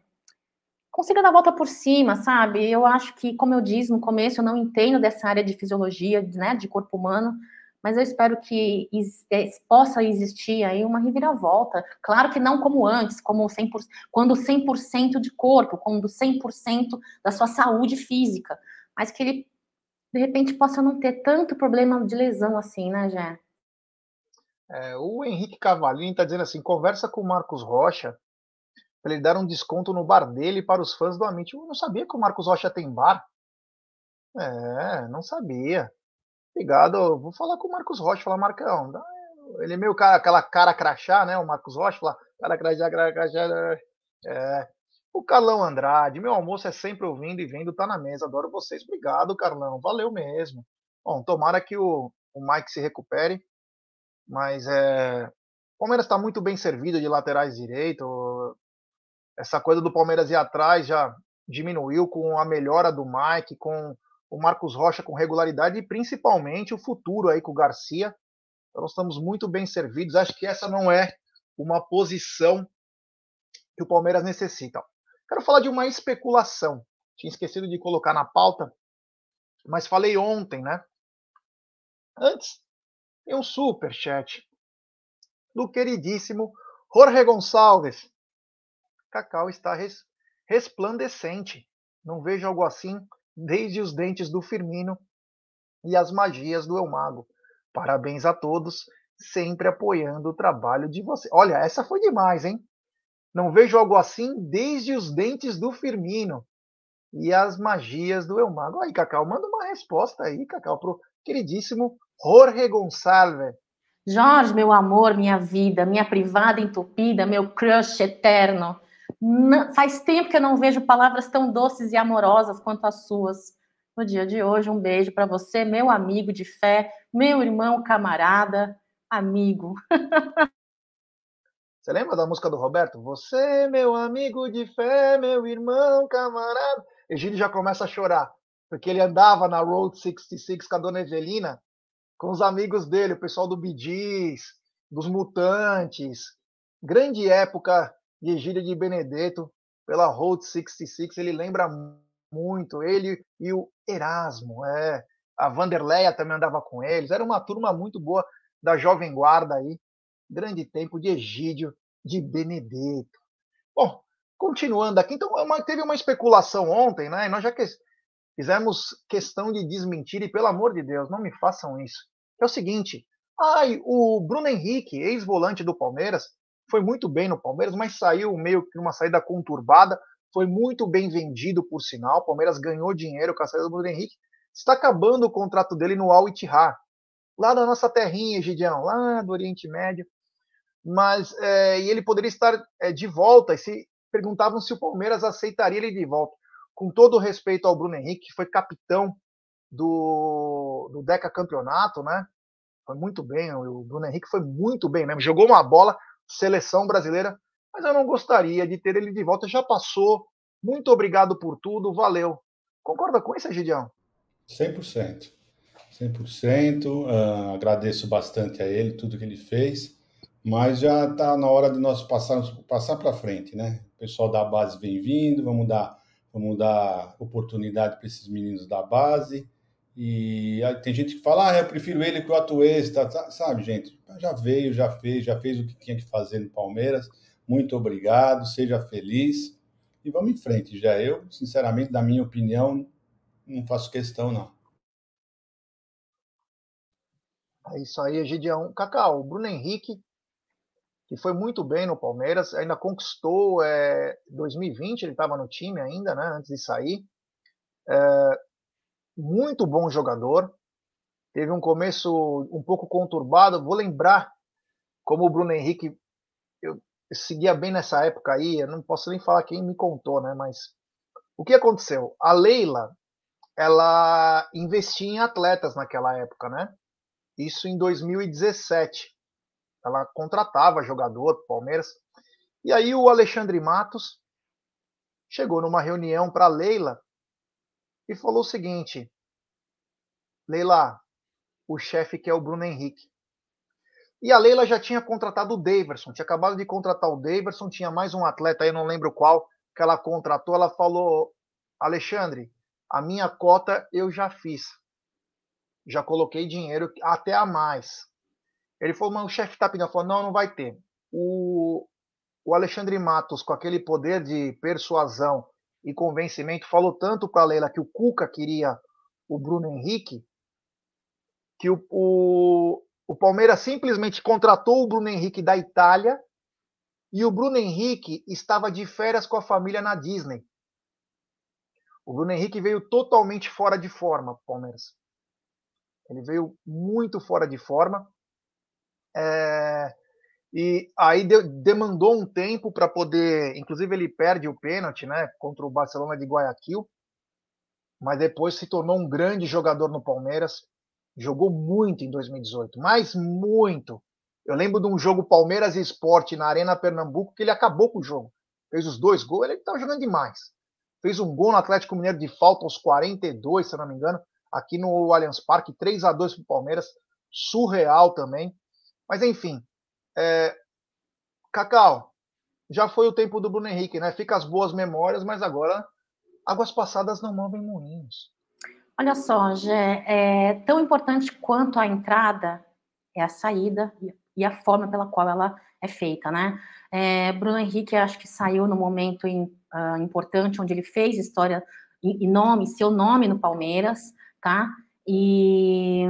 consiga dar a volta por cima, sabe? Eu acho que, como eu disse no começo, eu não entendo dessa área de fisiologia, né, de corpo humano, mas eu espero que é, possa existir aí uma reviravolta. Claro que não como antes, como 100%, quando 100% de corpo, quando 100% da sua saúde física, mas que ele, de repente, possa não ter tanto problema de lesão assim, né, Jé? É, o Henrique Cavalini está dizendo assim: conversa com o Marcos Rocha para ele dar um desconto no bar dele para os fãs do Amit. Eu não sabia que o Marcos Rocha tem bar. É, não sabia. Obrigado. Vou falar com o Marcos Rocha, falar, Marcão. Ele é meio cara, aquela cara crachá, né? O Marcos Rocha, falar, cara crachá, cara crachá. É. O Carlão Andrade, meu almoço é sempre ouvindo e vendo, tá na mesa. Adoro vocês. Obrigado, Carlão. Valeu mesmo. Bom, tomara que o, o Mike se recupere. Mas é. O Palmeiras está muito bem servido de laterais direito essa coisa do Palmeiras ir atrás já diminuiu com a melhora do Mike, com o Marcos Rocha com regularidade e principalmente o futuro aí com o Garcia. Então nós estamos muito bem servidos. Acho que essa não é uma posição que o Palmeiras necessita. Quero falar de uma especulação. Tinha esquecido de colocar na pauta, mas falei ontem, né? Antes, tem um super chat do queridíssimo Jorge Gonçalves. Cacau está res, resplandecente. Não vejo algo assim desde os dentes do Firmino e as magias do Elmago. Parabéns a todos, sempre apoiando o trabalho de você. Olha, essa foi demais, hein? Não vejo algo assim desde os dentes do Firmino e as magias do Elmago. Aí, Cacau, manda uma resposta aí, Cacau, pro queridíssimo Jorge Gonçalves. Jorge, meu amor, minha vida, minha privada entupida, meu crush eterno. Faz tempo que eu não vejo palavras tão doces e amorosas quanto as suas. No dia de hoje, um beijo para você, meu amigo de fé, meu irmão, camarada, amigo. Você lembra da música do Roberto? Você, meu amigo de fé, meu irmão, camarada. Egílio já começa a chorar, porque ele andava na Road 66 com a dona Evelina, com os amigos dele, o pessoal do Bidis, dos Mutantes. Grande época de Egílio de Benedetto pela Road 66, ele lembra muito, ele e o Erasmo, é, a Vanderleia também andava com eles, era uma turma muito boa da Jovem Guarda aí, grande tempo de Egídio de Benedetto. Bom, continuando aqui, então uma, teve uma especulação ontem, né, nós já que, fizemos questão de desmentir, e pelo amor de Deus, não me façam isso. É o seguinte, ai, o Bruno Henrique, ex-volante do Palmeiras, foi muito bem no Palmeiras, mas saiu meio que uma saída conturbada. Foi muito bem vendido, por sinal. O Palmeiras ganhou dinheiro com a saída do Bruno Henrique. Está acabando o contrato dele no Al Ittihad, lá da nossa terrinha, Gideão, lá do Oriente Médio. Mas é, e ele poderia estar é, de volta. E se perguntavam se o Palmeiras aceitaria ele de volta. Com todo o respeito ao Bruno Henrique, que foi capitão do, do Deca Campeonato, né? Foi muito bem. O Bruno Henrique foi muito bem mesmo. Jogou uma bola seleção brasileira, mas eu não gostaria de ter ele de volta. Já passou. Muito obrigado por tudo, valeu. Concorda com isso, Gideão? 100%. 100%. Uh, agradeço bastante a ele, tudo que ele fez, mas já está na hora de nós passarmos, passar para frente, né? O pessoal da base vem vindo, vamos dar, vamos dar oportunidade para esses meninos da base E aí tem gente que fala, ah, eu prefiro ele que o Atuesta, tá, sabe, gente? Já veio, já fez, já fez o que tinha que fazer no Palmeiras. Muito obrigado, seja feliz e vamos em frente. Já eu, sinceramente, da minha opinião, não faço questão, não. É isso aí, Egidião. Cacau, o Bruno Henrique, que foi muito bem no Palmeiras, ainda conquistou é, 2020, ele estava no time ainda, né, antes de sair. É, muito bom jogador. Teve um começo um pouco conturbado. Vou lembrar como o Bruno Henrique eu seguia bem nessa época aí. Eu não posso nem falar quem me contou, né? Mas o que aconteceu? A Leila, ela investia em atletas naquela época, né? Isso em 2017. Ela contratava jogador do Palmeiras. E aí o Alexandre Matos chegou numa reunião para Leila e falou o seguinte: Leila, o chefe quer o Bruno Henrique. E a Leila já tinha contratado o Daverson, tinha acabado de contratar o Daverson, tinha mais um atleta aí, não lembro qual, que ela contratou. Ela falou: Alexandre, a minha cota eu já fiz. Já coloquei dinheiro até a mais. Ele falou, mas o chefe está pedindo. Falou, não, não vai ter. O, o Alexandre Matos, com aquele poder de persuasão e convencimento, falou tanto para a Leila que o Cuca queria o Bruno Henrique, que o, o, o Palmeiras simplesmente contratou o Bruno Henrique da Itália e o Bruno Henrique estava de férias com a família na Disney. O Bruno Henrique veio totalmente fora de forma, Palmeiras. Ele veio muito fora de forma. É, e aí de, demandou um tempo para poder. Inclusive, ele perde o pênalti né, contra o Barcelona de Guayaquil. Mas depois se tornou um grande jogador no Palmeiras. Jogou muito em 2018, mas muito. Eu lembro de um jogo Palmeiras e Esporte na Arena Pernambuco que ele acabou com o jogo. Fez os dois gols, ele estava jogando demais. Fez um gol no Atlético Mineiro de falta aos 42, se não me engano, aqui no Allianz Parque, 3 a 2 para o Palmeiras. Surreal também. Mas enfim, é... Cacau, já foi o tempo do Bruno Henrique, né? Fica as boas memórias, mas agora águas passadas não movem moinhos. Olha só, Gé, é tão importante quanto a entrada é a saída e a forma pela qual ela é feita, né? É, Bruno Henrique, acho que saiu no momento in, uh, importante onde ele fez história e nome, seu nome no Palmeiras, tá? E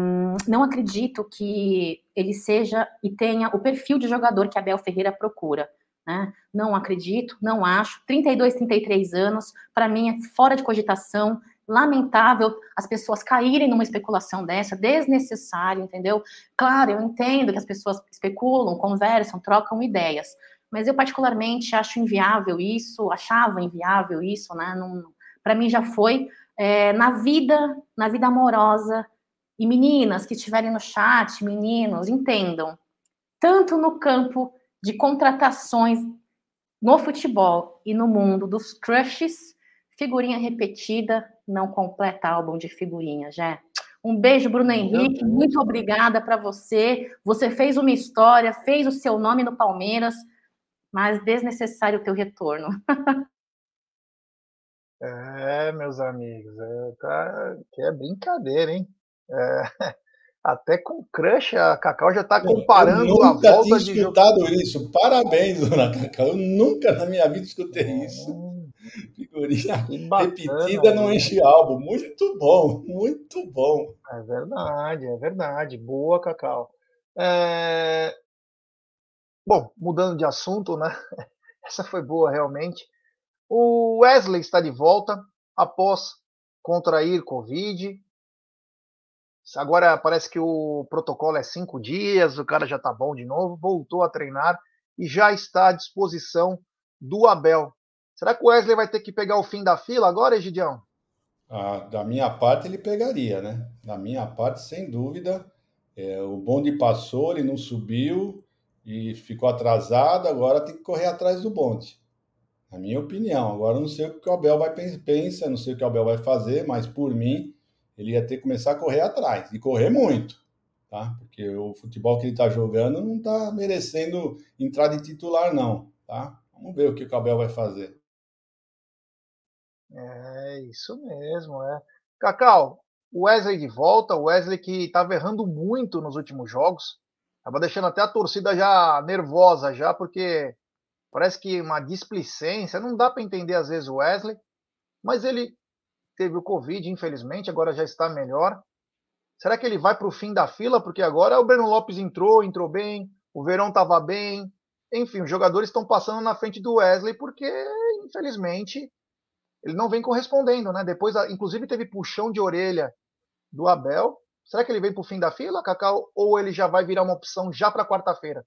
não acredito que ele seja e tenha o perfil de jogador que Abel Ferreira procura. Né? Não acredito, não acho. 32, 33 anos, para mim é fora de cogitação. Lamentável as pessoas caírem numa especulação dessa, desnecessário, entendeu? Claro, eu entendo que as pessoas especulam, conversam, trocam ideias, mas eu particularmente acho inviável isso, achava inviável isso, né? Para mim já foi é, na vida, na vida amorosa. E meninas que estiverem no chat, meninos, entendam. Tanto no campo de contratações no futebol e no mundo dos crushes, figurinha repetida não completa álbum de figurinha, já. Um beijo, Bruno Henrique. Muito obrigada para você. Você fez uma história, fez o seu nome no Palmeiras, mas desnecessário o teu retorno. É, meus amigos, é, tá, que é brincadeira, hein? É, até com crush, a Cacau já está comparando eu nunca a volta tinha de escutado isso. Parabéns, dona Cacau. Eu nunca na minha vida escutei isso. Figurinha bacana, repetida não enche álbum. Muito bom, muito bom. É verdade, é verdade. Boa, Cacau. É... Bom, mudando de assunto, né? Essa foi boa realmente. O Wesley está de volta após contrair Covid. Agora parece que o protocolo é cinco dias, o cara já está bom de novo, voltou a treinar e já está à disposição do Abel. Será que o Wesley vai ter que pegar o fim da fila agora, Egidião? Ah, da minha parte, ele pegaria, né? Da minha parte, sem dúvida. É, o bonde passou, ele não subiu e ficou atrasado, agora tem que correr atrás do bonde. Na minha opinião. Agora, não sei o que o Abel vai pensar, não sei o que o Abel vai fazer, mas por mim, ele ia ter que começar a correr atrás e correr muito, tá? Porque o futebol que ele está jogando não está merecendo entrar de titular, não, tá? Vamos ver o que o Abel vai fazer. É isso mesmo, é. Cacau, o Wesley de volta, o Wesley que estava errando muito nos últimos jogos, estava deixando até a torcida já nervosa já, porque parece que uma displicência, não dá para entender às vezes o Wesley, mas ele teve o Covid, infelizmente, agora já está melhor. Será que ele vai para o fim da fila? Porque agora o Breno Lopes entrou, entrou bem, o Verão estava bem. Enfim, os jogadores estão passando na frente do Wesley porque, infelizmente, ele não vem correspondendo, né? Depois, inclusive, teve puxão de orelha do Abel. Será que ele vem para o fim da fila, Cacau, ou ele já vai virar uma opção já para quarta-feira?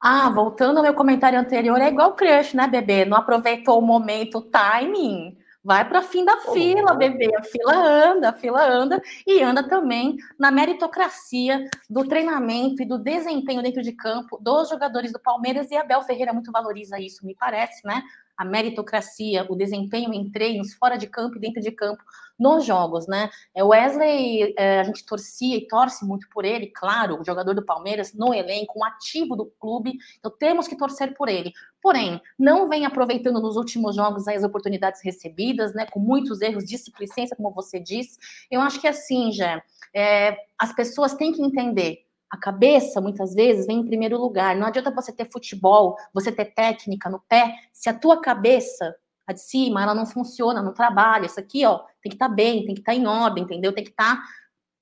Ah, voltando ao meu comentário anterior, é igual o crush, né, bebê? Não aproveitou o momento, o timing. Vai para fim da oh, fila, bebê. A fila anda, a fila anda e anda também na meritocracia do treinamento e do desempenho dentro de campo dos jogadores do Palmeiras. E Abel Ferreira muito valoriza isso, me parece, né? A meritocracia, o desempenho em treinos, fora de campo e dentro de campo, nos jogos, né? É, Wesley, é, a gente torcia e torce muito por ele, claro, o jogador do Palmeiras no elenco, um ativo do clube, então temos que torcer por ele. Porém, não vem aproveitando nos últimos jogos as oportunidades recebidas, né? Com muitos erros de displicência, como você disse. Eu acho que assim, já, é, as pessoas têm que entender a cabeça, muitas vezes, vem em primeiro lugar. Não adianta você ter futebol, você ter técnica no pé, se a tua cabeça, a de cima, ela não funciona, não trabalha. Isso aqui, ó, tem que estar tá bem, tem que estar tá em ordem, entendeu? Tem que estar tá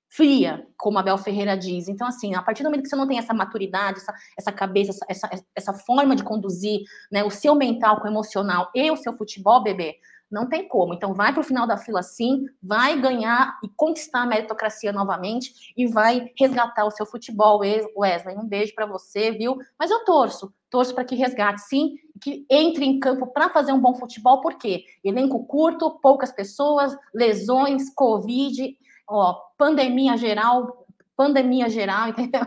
fria, como a Bel Ferreira diz. Então, assim, a partir do momento que você não tem essa maturidade, essa, essa cabeça, essa, essa forma de conduzir né, o seu mental com o emocional e o seu futebol, bebê, não tem como. Então, vai para o final da fila sim, vai ganhar e conquistar a meritocracia novamente e vai resgatar o seu futebol, Wesley. Um beijo para você, viu? Mas eu torço, torço para que resgate sim, que entre em campo para fazer um bom futebol, porque elenco curto, poucas pessoas, lesões, Covid, ó, pandemia geral, pandemia geral, entendeu?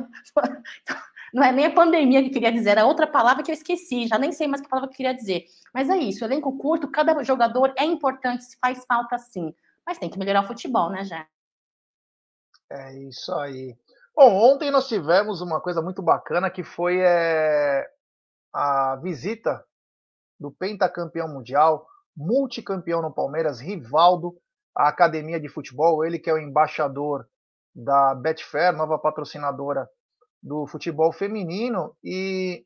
Não é nem a pandemia que queria dizer, era outra palavra que eu esqueci, já nem sei mais que palavra que queria dizer. Mas é isso, elenco curto, cada jogador é importante, faz falta sim. Mas tem que melhorar o futebol, né, Jé? É isso aí. Bom, ontem nós tivemos uma coisa muito bacana que foi é, a visita do pentacampeão mundial, multicampeão no Palmeiras, Rivaldo, à academia de futebol, ele que é o embaixador da Betfair, nova patrocinadora do futebol feminino, e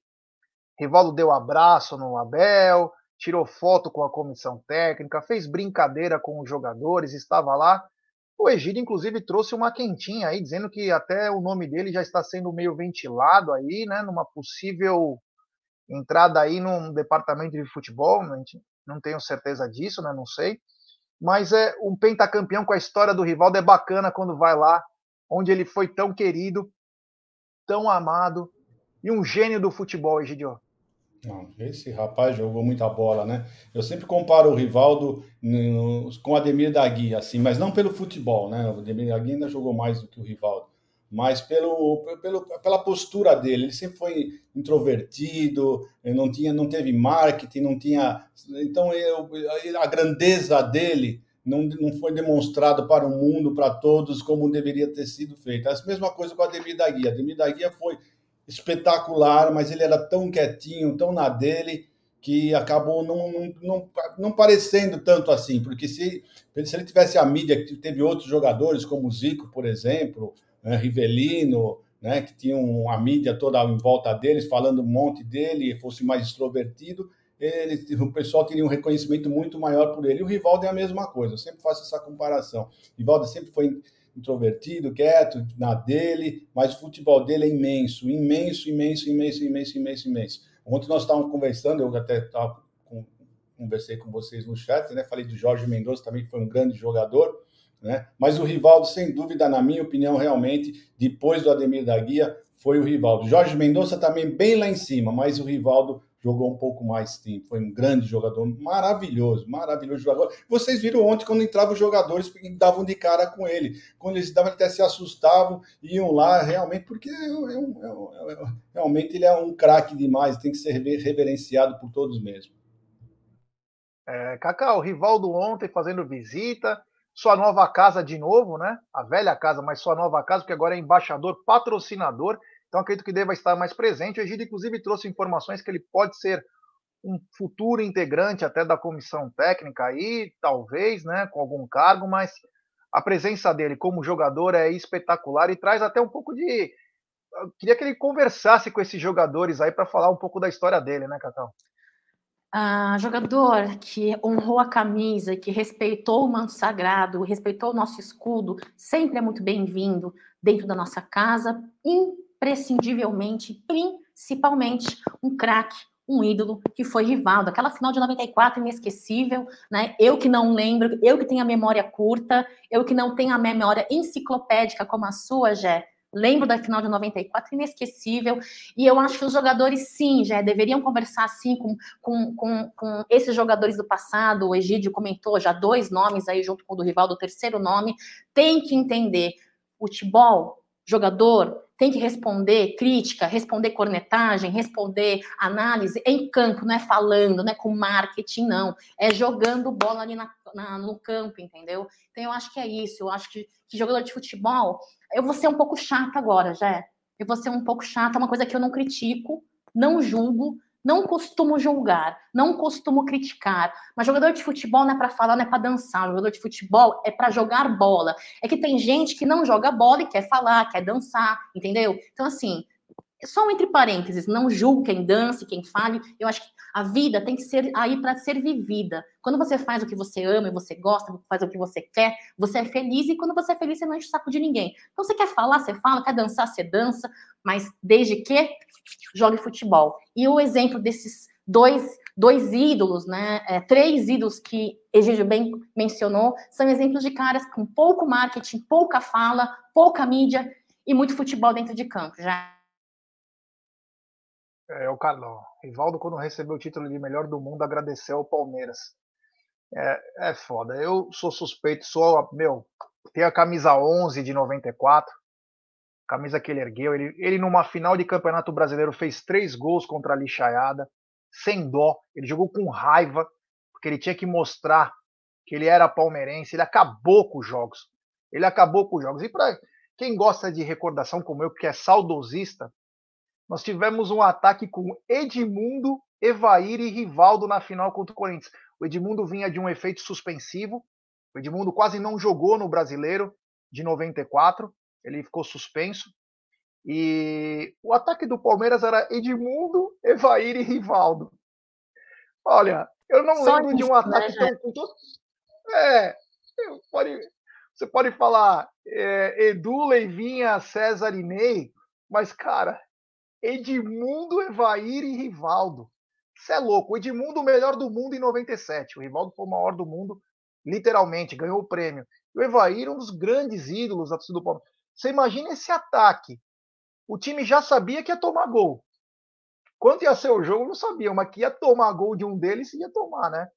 Rivaldo deu abraço no Abel, tirou foto com a comissão técnica, fez brincadeira com os jogadores, estava lá. O Egídio, inclusive, trouxe uma quentinha aí, dizendo que até o nome dele já está sendo meio ventilado aí, né, numa possível entrada aí num departamento de futebol, não tenho certeza disso, né, não sei. Mas é um pentacampeão com a história do Rivaldo é bacana quando vai lá, onde ele foi tão querido, tão amado e um gênio do futebol, Egidio. Esse rapaz jogou muita bola, né? Eu sempre comparo o Rivaldo com o Ademir da Guia, assim, mas não pelo futebol, né? O Ademir da Guia ainda jogou mais do que o Rivaldo, mas pelo, pelo, pela postura dele. Ele sempre foi introvertido, não tinha, não teve marketing, não tinha. Então, eu, a grandeza dele não, não foi demonstrado para o mundo, para todos, como deveria ter sido feito. A mesma coisa com o Ademir da Guia. Ademir da Guia foi espetacular, mas ele era tão quietinho, tão na dele, que acabou não, não, não, não parecendo tanto assim, porque se, se ele tivesse a mídia, que teve outros jogadores, como o Zico, por exemplo, né, Rivelino, né, que tinham a mídia toda em volta deles, falando um monte dele, fosse mais extrovertido, ele, o pessoal teria um reconhecimento muito maior por ele. E o Rivaldo é a mesma coisa, eu sempre faço essa comparação. O Rivaldo sempre foi introvertido, quieto, na dele, mas o futebol dele é imenso, imenso, imenso, imenso, imenso, imenso, imenso. Ontem nós estávamos conversando, eu até tava, conversei com vocês no chat, né? Falei do Jorge Mendonça também, que foi um grande jogador, né? Mas o Rivaldo, sem dúvida, na minha opinião, realmente, depois do Ademir da Guia, foi o Rivaldo. Jorge Mendonça também bem lá em cima, mas o Rivaldo jogou um pouco mais tempo. Foi um grande jogador, maravilhoso, maravilhoso jogador. Vocês viram ontem quando entravam os jogadores davam de cara com ele. Quando eles davam, até se assustavam, iam lá realmente, porque é, é, é, realmente ele é um craque demais, tem que ser reverenciado por todos mesmo. É, Cacau, Rivaldo ontem fazendo visita, sua nova casa de novo, né? A velha casa, mas sua nova casa, que agora é embaixador, patrocinador. Então, acredito que deva estar mais presente. O Egídio, inclusive, trouxe informações que ele pode ser um futuro integrante até da comissão técnica aí, talvez, né, com algum cargo, mas a presença dele como jogador é espetacular e traz até um pouco de. Eu queria que ele conversasse com esses jogadores aí para falar um pouco da história dele, né, Cacau? Ah, jogador que honrou a camisa, que respeitou o manto sagrado, respeitou o nosso escudo, sempre é muito bem-vindo dentro da nossa casa, imprescindivelmente, principalmente um craque, um ídolo que foi Rivaldo. Aquela final de 94 inesquecível, né? Eu que não lembro, eu que tenho a memória curta, eu que não tenho a memória enciclopédica como a sua, Jé. Lembro da final de 94, inesquecível. E eu acho que os jogadores, sim, já deveriam conversar, sim, com, com, com, com esses jogadores do passado. O Egídio comentou já dois nomes aí, junto com o do Rivaldo, o terceiro nome. Tem que entender. Futebol jogador tem que responder crítica, responder cornetagem, responder análise em campo, não é falando, não é com marketing, não. É jogando bola ali na, na, no campo, entendeu? Então eu acho que é isso. Eu acho que, que jogador de futebol. Eu vou ser um pouco chata agora, já. Eu vou ser um pouco chata, é uma coisa que eu não critico, não julgo, não costumo julgar, não costumo criticar, mas jogador de futebol não é para falar, não é para dançar. Jogador de futebol é para jogar bola. É que tem gente que não joga bola e quer falar, quer dançar, entendeu? Então, assim, só um entre parênteses, não julgo quem dança, quem fale. Eu acho que a vida tem que ser aí para ser vivida. Quando você faz o que você ama e você gosta, faz o que você quer, você é feliz e quando você é feliz, você não enche o saco de ninguém. Então, você quer falar, você fala, quer dançar, você dança, mas desde que jogue futebol. E o exemplo desses dois, dois ídolos, né, é, três ídolos que Egídio bem mencionou, são exemplos de caras com pouco marketing, pouca fala, pouca mídia e muito futebol dentro de campo. Já. É, o Carlão. Rivaldo, quando recebeu o título de melhor do mundo, agradeceu ao Palmeiras. É, é foda. Eu sou suspeito, sou, meu, tem a camisa 11 de 94, camisa que ele ergueu. Ele, ele, numa final de campeonato brasileiro, fez três gols contra a lixaiada, sem dó. Ele jogou com raiva, porque ele tinha que mostrar que ele era palmeirense. Ele acabou com os jogos. Ele acabou com os jogos. E para quem gosta de recordação como eu, que é saudosista, nós tivemos um ataque com Edmundo, Evair e Rivaldo na final contra o Corinthians. O Edmundo vinha de um efeito suspensivo. O Edmundo quase não jogou no brasileiro de 94 ele ficou suspenso. E o ataque do Palmeiras era Edmundo, Evair e Rivaldo. Olha, eu não Só lembro isso, de um ataque né, tão. É, pode, você pode falar é, Edu, Leivinha, César e Ney, mas, cara, Edmundo, Evair e Rivaldo. Isso é louco. O Edmundo, o melhor do mundo em 97. O Rivaldo foi o maior do mundo, literalmente, ganhou o prêmio. E o Evair, um dos grandes ídolos da torcida do Palmeiras. Você imagina esse ataque. O time já sabia que ia tomar gol. Quanto ia ser o jogo, não sabia, mas que ia tomar gol de um deles, ia tomar, né?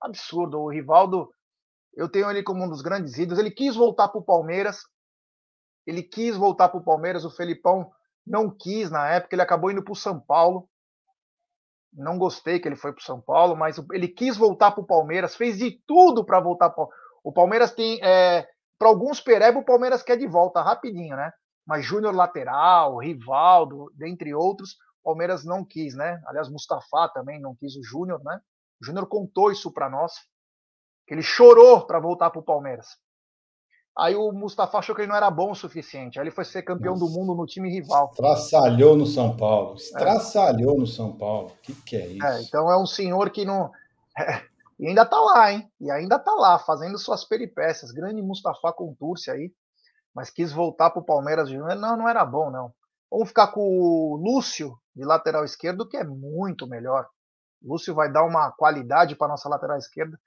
Absurdo. O Rivaldo, eu tenho ele como um dos grandes ídolos. Ele quis voltar para o Palmeiras. Ele quis voltar para o Palmeiras. O Felipão não quis na época. Ele acabou indo para o São Paulo. Não gostei que ele foi para o São Paulo, mas ele quis voltar para o Palmeiras. Fez de tudo para voltar para o Palmeiras. Tem é, para alguns Pereba, o Palmeiras quer de volta rapidinho, né? Mas Júnior lateral, Rivaldo, dentre outros, o Palmeiras não quis, né? Aliás, Mustafa também não quis o Júnior, né? O Júnior contou isso para nós, que ele chorou para voltar para o Palmeiras. Aí o Mustafa achou que ele não era bom o suficiente. Aí ele foi ser campeão Nossa. do mundo no time rival. Estraçalhou no São Paulo. Estraçalhou é. no São Paulo. O que, que é isso? É, então é um senhor que não. É, e ainda tá lá, hein? E ainda tá lá, fazendo suas peripécias. Grande Mustafa Contursi aí. Mas quis voltar pro Palmeiras de Não, não era bom, não. Vamos ficar com o Lúcio de lateral esquerdo, que é muito melhor. O Lúcio vai dar uma qualidade para nossa lateral esquerda.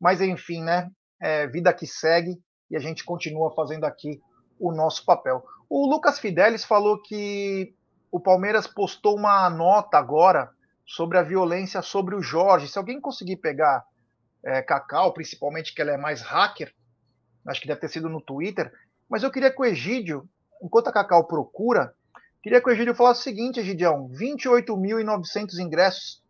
Mas enfim, né? É, vida que segue e a gente continua fazendo aqui o nosso papel. O Lucas Fidelis falou que o Palmeiras postou uma nota agora sobre a violência sobre o Jorge. Se alguém conseguir pegar é, Cacau, principalmente que ela é mais hacker, acho que deve ter sido no Twitter, mas eu queria que o Egídio, enquanto a Cacau procura, queria que o Egídio falasse o seguinte, Egidião, 28.900 ingressos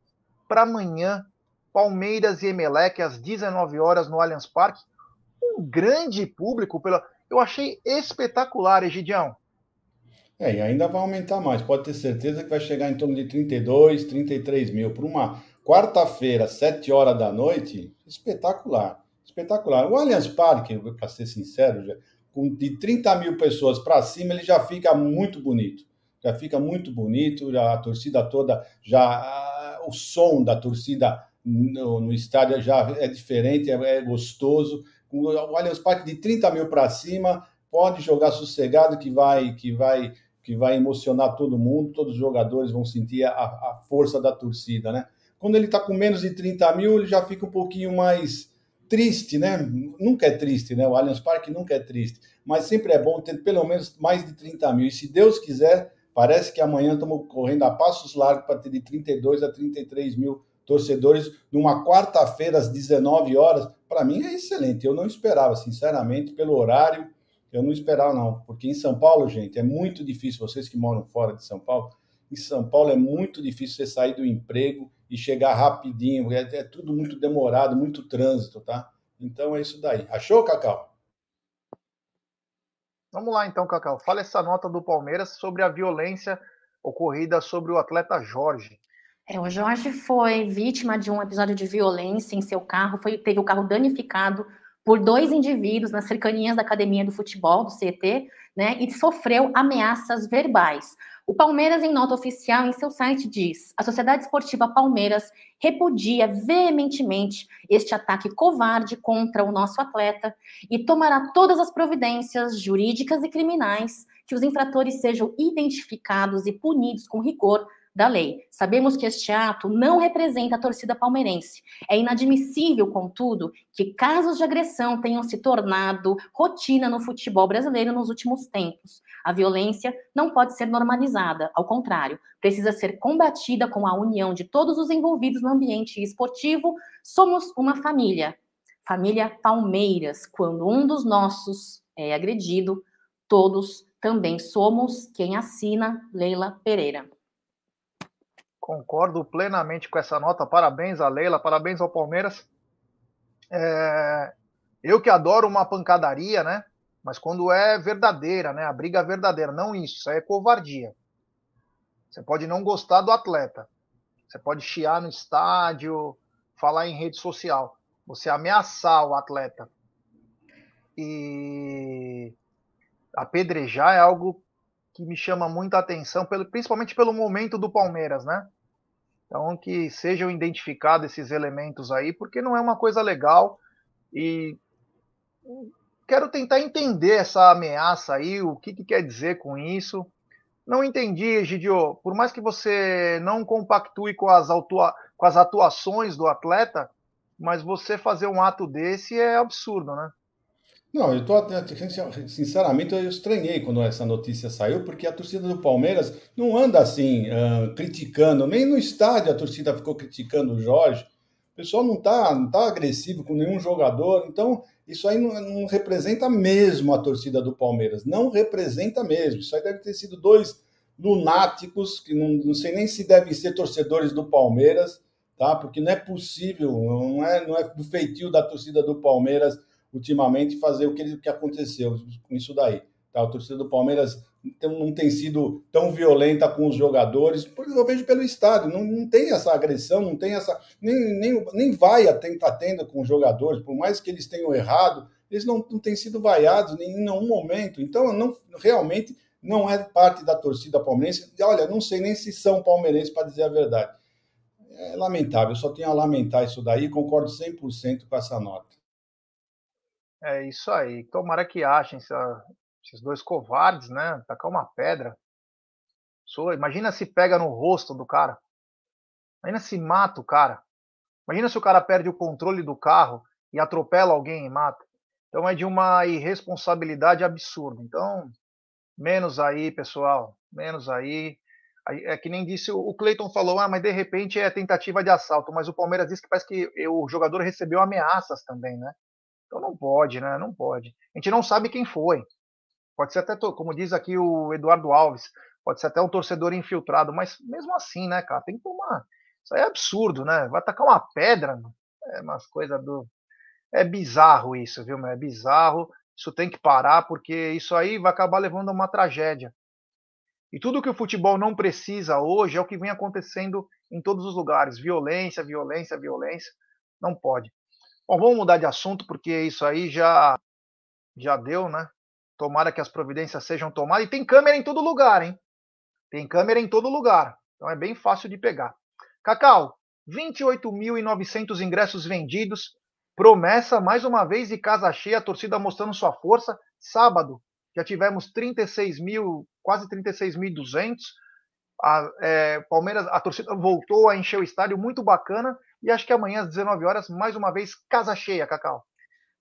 para amanhã, Palmeiras e Emelec, às 19 horas no Allianz Parque. Um grande público, pela... eu achei espetacular, Egidião. É, e ainda vai aumentar mais. Pode ter certeza que vai chegar em torno de 32, 33 mil. Para uma quarta-feira, 7 horas da noite, espetacular. espetacular. O Allianz Parque, para ser sincero, já, com de 30 mil pessoas para cima, ele já fica muito bonito. Já fica muito bonito, a torcida toda já. O som da torcida no, no estádio já é diferente, é, é gostoso. O Allianz Parque de 30 mil para cima, pode jogar sossegado que vai, que vai, que vai emocionar todo mundo, todos os jogadores vão sentir a, a força da torcida, né? Quando ele está com menos de 30 mil, ele já fica um pouquinho mais triste, né? Nunca é triste, né? O Allianz Parque nunca é triste, mas sempre é bom ter pelo menos mais de 30 mil. E se Deus quiser, parece que amanhã estamos correndo a passos largos para ter de 32 a 33 mil torcedores numa quarta-feira às 19 horas. Para mim é excelente. Eu não esperava, sinceramente, pelo horário, eu não esperava não, porque em São Paulo, gente, é muito difícil. Vocês que moram fora de São Paulo, em São Paulo é muito difícil você sair do emprego e chegar rapidinho, é, é tudo muito demorado, muito trânsito, tá? Então é isso daí. Achou, Cacau? Vamos lá então, Cacau. Fala essa nota do Palmeiras sobre a violência ocorrida sobre o atleta Jorge. É, o Jorge foi vítima de um episódio de violência em seu carro, foi, teve o carro danificado por dois indivíduos nas cercanias da academia do futebol, do CET, né, e sofreu ameaças verbais. O Palmeiras, em nota oficial em seu site, diz: a Sociedade Esportiva Palmeiras repudia veementemente este ataque covarde contra o nosso atleta e tomará todas as providências jurídicas e criminais que os infratores sejam identificados e punidos com rigor da lei. Sabemos que este ato não representa a torcida palmeirense. É inadmissível, contudo, que casos de agressão tenham se tornado rotina no futebol brasileiro nos últimos tempos. A violência não pode ser normalizada, ao contrário, precisa ser combatida com a união de todos os envolvidos no ambiente esportivo. Somos uma família, família Palmeiras. Quando um dos nossos é agredido, todos também somos quem assina Leila Pereira. Concordo plenamente com essa nota. Parabéns a Leila, parabéns ao Palmeiras. É... Eu que adoro uma pancadaria, né? Mas quando é verdadeira, né? A briga é verdadeira, não isso, isso aí é covardia. Você pode não gostar do atleta. Você pode chiar no estádio, falar em rede social. Você ameaçar o atleta e apedrejar é algo que me chama muita atenção, principalmente pelo momento do Palmeiras, né? Então, que sejam identificados esses elementos aí, porque não é uma coisa legal e quero tentar entender essa ameaça aí, o que, que quer dizer com isso. Não entendi, Egidio, por mais que você não compactue com as, com as atuações do atleta, mas você fazer um ato desse é absurdo, né? Não, eu tô sinceramente eu estranhei quando essa notícia saiu, porque a torcida do Palmeiras não anda assim uh, criticando, nem no estádio a torcida ficou criticando o Jorge. O pessoal não está não tá agressivo com nenhum jogador, então isso aí não, não, representa mesmo a torcida do Palmeiras, não representa mesmo. Isso aí deve ter sido dois lunáticos que não, não sei nem se devem ser torcedores do Palmeiras, tá? Porque não é possível, não é, não é do feitio da torcida do Palmeiras ultimamente fazer o que, o que aconteceu com isso daí. Tá? A torcida do Palmeiras não tem sido tão violenta com os jogadores, porque eu vejo pelo estádio, não, não tem essa agressão, não tem essa. Nem, nem, nem vai a tenta tenda com os jogadores, por mais que eles tenham errado, eles não, não têm sido vaiados em nenhum momento. Então, não, realmente não é parte da torcida palmeirense. Olha, não sei nem se são palmeirenses, para dizer a verdade. É lamentável, só tenho a lamentar isso daí, concordo 100% com essa nota. É isso aí. Tomara que achem essa, esses dois covardes, né? Tacar uma pedra. Imagina se pega no rosto do cara. Imagina se mata o cara. Imagina se o cara perde o controle do carro e atropela alguém e mata. Então é de uma irresponsabilidade absurda. Então, menos aí, pessoal. Menos aí. É que nem disse o Cleiton falou, ah, mas de repente é tentativa de assalto. Mas o Palmeiras disse que parece que o jogador recebeu ameaças também, né? Então não pode, né? Não pode. A gente não sabe quem foi. Pode ser até, como diz aqui o Eduardo Alves, pode ser até um torcedor infiltrado, mas mesmo assim, né, cara, tem que tomar. Isso aí é absurdo, né? Vai tacar uma pedra, é umas coisas do. É bizarro isso, viu, meu? É bizarro. Isso tem que parar, porque isso aí vai acabar levando a uma tragédia. E tudo que o futebol não precisa hoje é o que vem acontecendo em todos os lugares: violência, violência, violência. Não pode. Bom, vamos mudar de assunto, porque isso aí já, já deu, né? Tomara que as providências sejam tomadas. E tem câmera em todo lugar, hein? Tem câmera em todo lugar. Então é bem fácil de pegar. Cacau, 28.900 ingressos vendidos. Promessa, mais uma vez, de casa cheia, a torcida mostrando sua força. Sábado, já tivemos 36 mil, quase 36.200. A, é, Palmeiras, a torcida voltou a encher o estádio, muito bacana. E acho que amanhã, às 19 horas, mais uma vez, casa cheia, Cacau.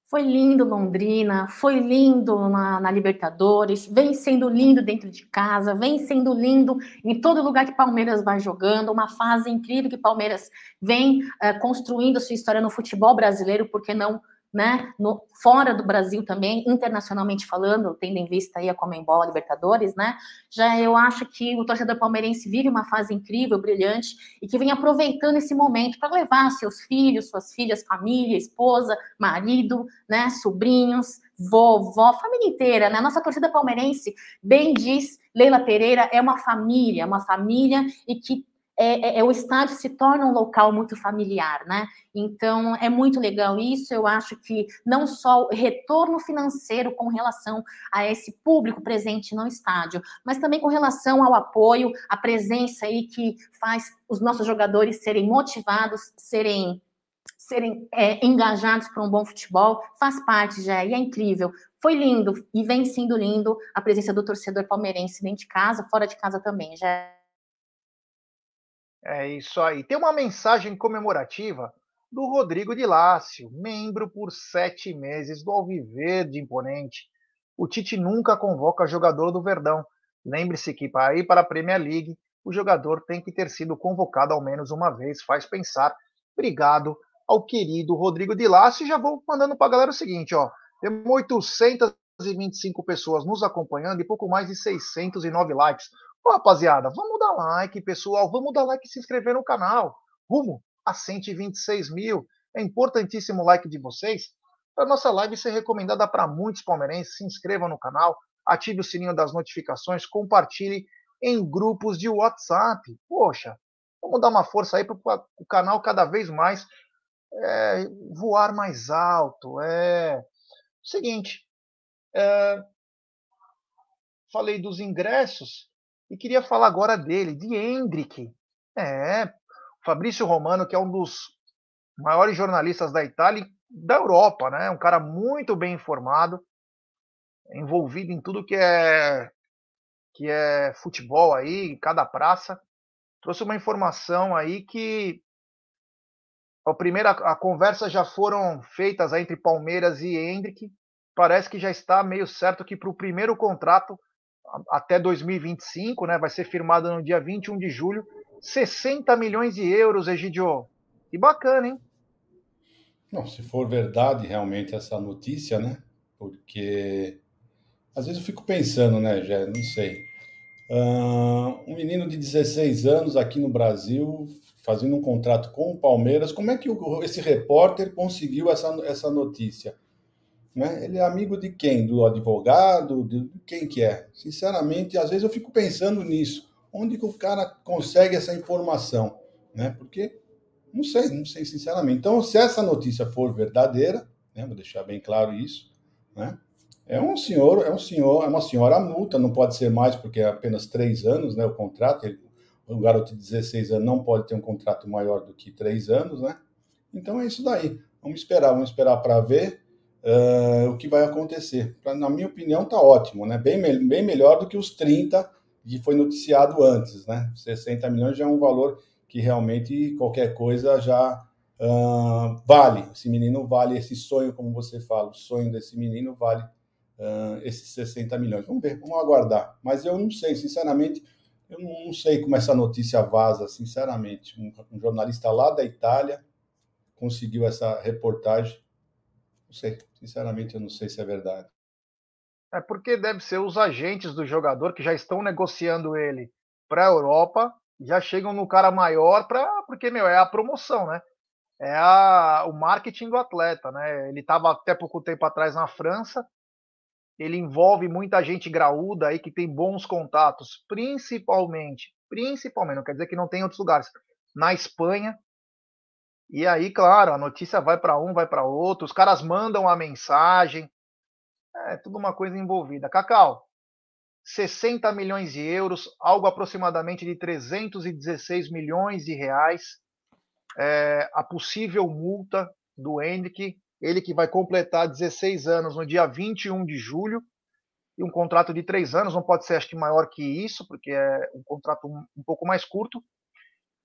Foi lindo Londrina, foi lindo na, na, Libertadores, vem sendo lindo dentro de casa, vem sendo lindo em todo lugar que Palmeiras vai jogando, uma fase incrível que Palmeiras vem uh, construindo sua história no futebol brasileiro, porque não né, no, fora do Brasil também, internacionalmente falando, tendo em vista aí a Comembol, a Libertadores, né, já eu acho que o torcedor palmeirense vive uma fase incrível, brilhante, e que vem aproveitando esse momento para levar seus filhos, suas filhas, família, esposa, marido, né, sobrinhos, vovó, família inteira, né, nossa torcida palmeirense, bem diz Leila Pereira, é uma família, uma família e que é, é, é, o estádio se torna um local muito familiar, né? Então é muito legal isso. Eu acho que não só o retorno financeiro com relação a esse público presente no estádio, mas também com relação ao apoio, a presença aí que faz os nossos jogadores serem motivados, serem serem é, engajados para um bom futebol, faz parte já e é incrível. Foi lindo e vem sendo lindo a presença do torcedor palmeirense dentro de casa, fora de casa também. Já é isso aí. Tem uma mensagem comemorativa do Rodrigo de Lácio, membro por sete meses do Alviverde Imponente. O Tite nunca convoca jogador do Verdão. Lembre-se que para ir para a Premier League, o jogador tem que ter sido convocado ao menos uma vez. Faz pensar. Obrigado ao querido Rodrigo de Lácio. Já vou mandando para a galera o seguinte, ó. Temos 825 pessoas nos acompanhando e pouco mais de 609 likes. Ô, rapaziada, vamos dar like, pessoal. Vamos dar like e se inscrever no canal. Rumo a 126 mil. É importantíssimo o like de vocês para nossa live ser recomendada para muitos palmeirenses. Se inscreva no canal, ative o sininho das notificações, compartilhe em grupos de WhatsApp. Poxa, vamos dar uma força aí para o canal cada vez mais é, voar mais alto. É seguinte, é, falei dos ingressos. E queria falar agora dele, de Hendrick. É, Fabrício Romano, que é um dos maiores jornalistas da Itália e da Europa, né? Um cara muito bem informado, envolvido em tudo que é que é futebol aí, cada praça. Trouxe uma informação aí que a primeira a conversa já foram feitas entre Palmeiras e Hendrick. Parece que já está meio certo que para o primeiro contrato até 2025, né? Vai ser firmado no dia 21 de julho. 60 milhões de euros, Egidio. Que bacana, hein? Não, se for verdade realmente essa notícia, né? Porque às vezes eu fico pensando, né, já não sei. Uh, um menino de 16 anos aqui no Brasil, fazendo um contrato com o Palmeiras, como é que o, esse repórter conseguiu essa, essa notícia? Né? Ele é amigo de quem? Do advogado? De quem que é? Sinceramente, às vezes eu fico pensando nisso. Onde que o cara consegue essa informação? Né? Porque não sei, não sei sinceramente. Então, se essa notícia for verdadeira, né, vou deixar bem claro isso, né? É um senhor, é um senhor, é uma senhora multa, não pode ser mais porque é apenas três anos, né? O contrato, ele, o garoto de 16 anos não pode ter um contrato maior do que três anos, né? Então é isso daí. Vamos esperar, vamos esperar para ver uh, o que vai acontecer. Pra, na minha opinião, está ótimo, né? Bem, bem melhor do que os 30 que foi noticiado antes, né? 60 milhões já é um valor que realmente qualquer coisa já uh, vale. Esse menino vale, esse sonho, como você fala, o sonho desse menino vale uh, esses 60 milhões. Vamos ver, vamos aguardar. Mas eu não sei, sinceramente, eu não sei como essa notícia vaza, sinceramente. Um, um jornalista lá da Itália conseguiu essa reportagem sei, sinceramente, eu não sei se é verdade. É porque deve ser os agentes do jogador que já estão negociando ele para a Europa, já chegam no cara maior para porque meu é a promoção, né? É a, o marketing do atleta, né? Ele estava até pouco tempo atrás na França. Ele envolve muita gente graúda aí que tem bons contatos, principalmente, principalmente, não quer dizer que não tem em outros lugares, na Espanha, E aí, claro, a notícia vai para um, vai para outro, os caras mandam a mensagem. É tudo uma coisa envolvida. Cacau, 60 milhões de euros, algo aproximadamente de 316 milhões de reais. É, a possível multa do Hendrick, ele que vai completar 16 anos no dia 21 de julho, e um contrato de três anos, não pode ser acho que maior que isso, porque é um contrato um, um pouco mais curto,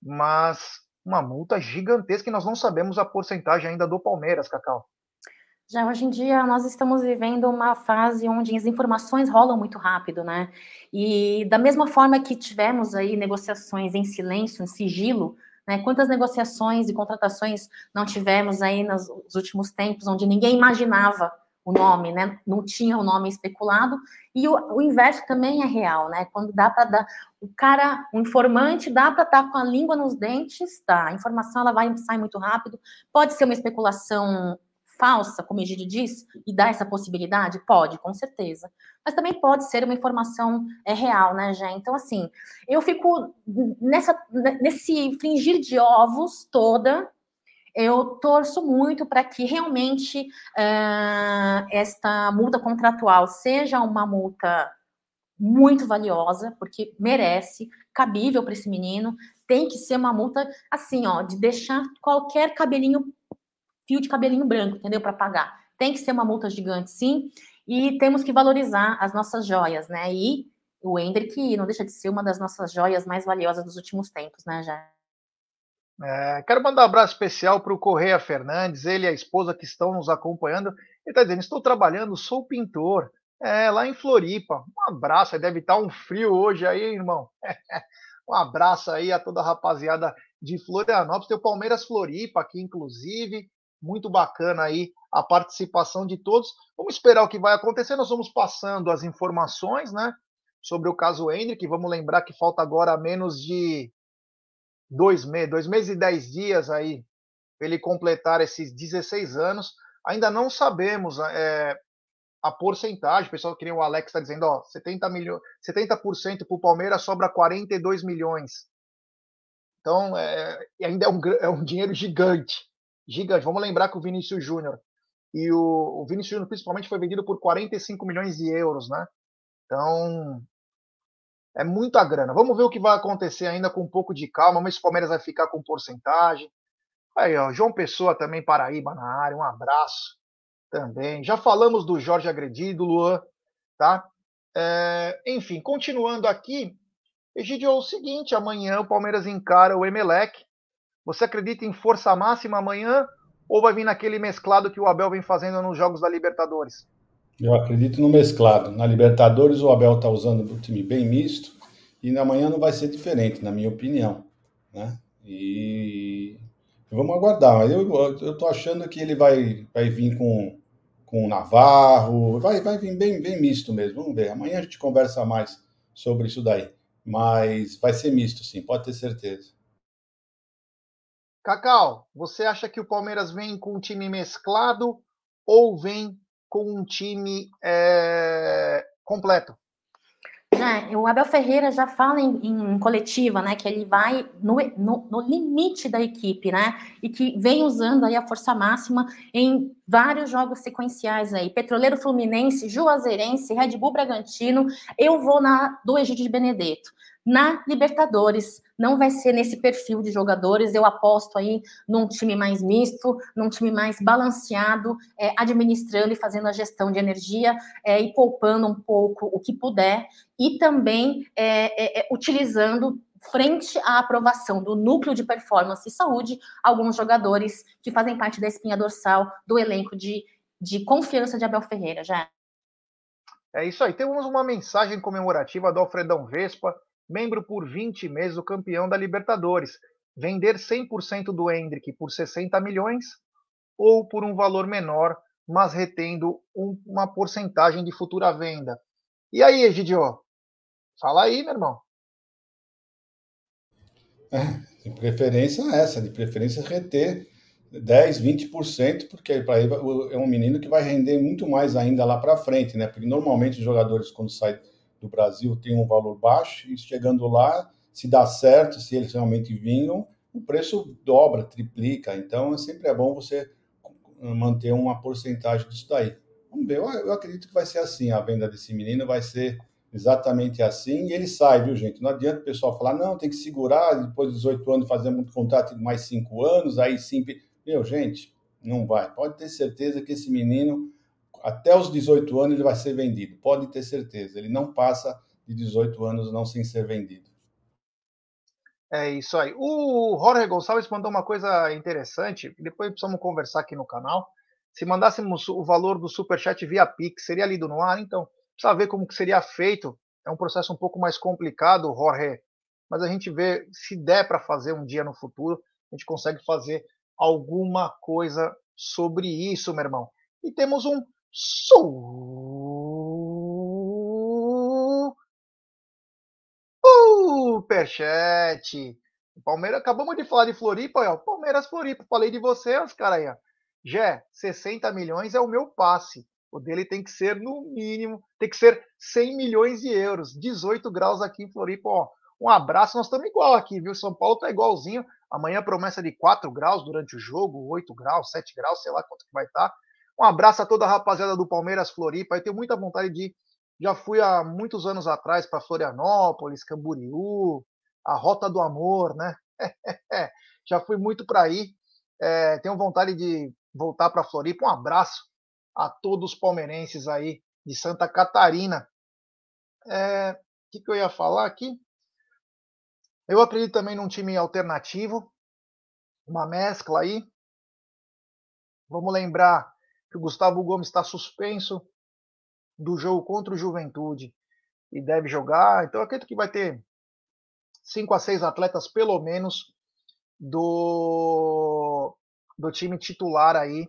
mas uma multa gigantesca e nós não sabemos a porcentagem ainda do Palmeiras, Cacau. Já hoje em dia nós estamos vivendo uma fase onde as informações rolam muito rápido, né? E da mesma forma que tivemos aí negociações em silêncio, em sigilo, né? Quantas negociações e contratações não tivemos aí nos últimos tempos, onde ninguém imaginava o nome, né? Não tinha o nome especulado. E o, o inverso também é real, né? Quando dá para dar o cara, o informante, dá para estar tá com a língua nos dentes, tá? A informação ela vai sair muito rápido. Pode ser uma especulação falsa, como o Egídio diz, e dá essa possibilidade? Pode, com certeza. Mas também pode ser uma informação é, real, né, Jé? Então, assim, eu fico nessa, nesse fringir de ovos toda, eu torço muito para que realmente uh, esta multa contratual seja uma multa muito valiosa, porque merece, cabível para esse menino, tem que ser uma multa assim, ó, de deixar qualquer cabelinho fio de cabelinho branco, entendeu? Para pagar. Tem que ser uma multa gigante, sim. E temos que valorizar as nossas joias, né? E o Hendrick não deixa de ser uma das nossas joias mais valiosas dos últimos tempos, né, já. É, quero mandar um abraço especial para o Correia Fernandes, ele e a esposa que estão nos acompanhando. Ele está dizendo: estou trabalhando, sou pintor, é, lá em Floripa. Um abraço, deve estar um frio hoje aí, irmão. um abraço aí a toda a rapaziada de Florianópolis. Tem o Palmeiras Floripa aqui, inclusive muito bacana aí a participação de todos. Vamos esperar o que vai acontecer. Nós vamos passando as informações, né, sobre o caso Hendrick. Vamos lembrar que falta agora menos de dois meses, dois meses e dez dias aí ele completar esses 16 anos. Ainda não sabemos é, a porcentagem. O pessoal que nem o Alex está dizendo, ó, 70 milhões, 70% para o Palmeiras sobra 42 milhões. Então, é, ainda é um, é um dinheiro gigante gigante. Vamos lembrar que o Vinícius Júnior e o, o Vinícius Júnior principalmente foi vendido por 45 milhões de euros, né? Então é muita grana. Vamos ver o que vai acontecer ainda com um pouco de calma. Mas o Palmeiras vai ficar com porcentagem. Aí, ó, João Pessoa também Paraíba na área. Um abraço também. Já falamos do Jorge agredido, Luan, tá? É, enfim, continuando aqui, Egidio, é o seguinte: amanhã o Palmeiras encara o Emelec você acredita em força máxima amanhã ou vai vir naquele mesclado que o Abel vem fazendo nos jogos da Libertadores? Eu acredito no mesclado. Na Libertadores o Abel está usando um time bem misto e na manhã não vai ser diferente, na minha opinião. Né? E vamos aguardar. Eu estou achando que ele vai, vai vir com, com o Navarro, vai, vai vir bem, bem misto mesmo. Vamos ver. Amanhã a gente conversa mais sobre isso daí. Mas vai ser misto, sim, pode ter certeza. Cacau, você acha que o Palmeiras vem com um time mesclado ou vem com um time é, completo? É, o Abel Ferreira já fala em, em, coletiva, né, que ele vai no, no, no, limite da equipe, né, e que vem usando aí a força máxima em vários jogos sequenciais aí, Petroleiro Fluminense, Juazeirense, Red Bull Bragantino, eu vou na do Egídio de Benedetto. Na Libertadores, não vai ser nesse perfil de jogadores. Eu aposto aí num time mais misto, num time mais balanceado, é, administrando e fazendo a gestão de energia é, e poupando um pouco o que puder, e também é, é, é utilizando frente à aprovação do núcleo de performance e saúde, alguns jogadores que fazem parte da espinha dorsal do elenco de, de confiança de Abel Ferreira, já. É isso aí. Temos uma mensagem comemorativa do Alfredão Vespa, membro por 20 meses, o campeão da Libertadores. Vender 100% do Hendrick por 60 milhões ou por um valor menor, mas retendo um, uma porcentagem de futura venda. E aí, Egidio? Fala aí, meu irmão. É, de preferência essa, de preferência reter 10, 20%, porque aí é um menino que vai render muito mais ainda lá para frente, né? Porque normalmente os jogadores, quando saem do Brasil tem um valor baixo, e chegando lá, se dá certo, se eles realmente vinham, o preço dobra, triplica. Então, sempre é bom você manter uma porcentagem disso daí. Vamos ver, eu, eu acredito que vai ser assim, a venda desse menino vai ser exatamente assim, e ele sai, viu, gente? Não adianta o pessoal falar, não, tem que segurar, depois de 18 anos fazer um contrato de mais 5 anos, aí sim... Meu, gente, não vai. Pode ter certeza que esse menino, até os 18 anos, ele vai ser vendido. Pode ter certeza. Ele não passa de 18 anos não sem ser vendido. É isso aí. O Jorge Gonçalves mandou uma coisa interessante, depois precisamos conversar aqui no canal. Se mandássemos o valor do superchat via Pix, seria lido no ar? Então, precisa ver como que seria feito. É um processo um pouco mais complicado, Jorge, mas a gente vê se der para fazer um dia no futuro, a gente consegue fazer alguma coisa sobre isso, meu irmão. E temos um superchat. O Palmeiras, acabamos de falar de Floripa, ó. Palmeiras Floripa. Falei de você, os caras aí, ó. Jé, 60 milhões é o meu passe. O dele tem que ser, no mínimo, tem que ser 100 milhões de euros. 18 graus aqui em Floripa, ó. Um abraço, nós estamos igual aqui, viu? São Paulo tá igualzinho. Amanhã promessa de 4 graus durante o jogo, 8 graus, 7 graus, sei lá quanto que vai estar. Tá. Um abraço a toda a rapaziada do Palmeiras Floripa. Eu tenho muita vontade de ir. Já fui há muitos anos atrás para Florianópolis, Camboriú, a Rota do Amor, né? Já fui muito para aí. É, tenho vontade de voltar para Floripa. Um abraço a todos os palmeirenses aí de Santa Catarina. É, o que, que eu ia falar aqui? Eu acredito também num time alternativo, uma mescla aí. Vamos lembrar que o Gustavo Gomes está suspenso do jogo contra o Juventude e deve jogar. Então, acredito que vai ter cinco a seis atletas, pelo menos, do, do time titular aí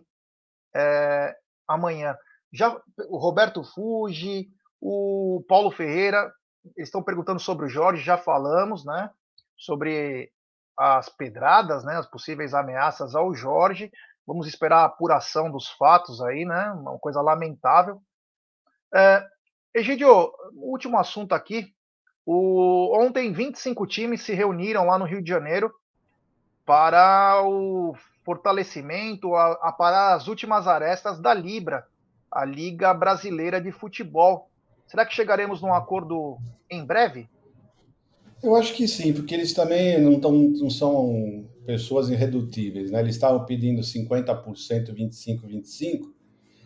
é, amanhã. Já o Roberto Fuji, o Paulo Ferreira, estão perguntando sobre o Jorge, já falamos, né? Sobre as pedradas, né? As possíveis ameaças ao Jorge. Vamos esperar a apuração dos fatos aí, né? Uma coisa lamentável. É, Egidio, último assunto aqui. O, ontem, 25 times se reuniram lá no Rio de Janeiro para o fortalecimento, a, a parar as últimas arestas da Libra, a Liga Brasileira de Futebol. Será que chegaremos num acordo em breve? Eu acho que sim, porque eles também não, tão, não são pessoas irredutíveis, né? Eles estavam pedindo 50%, 25%, 25%,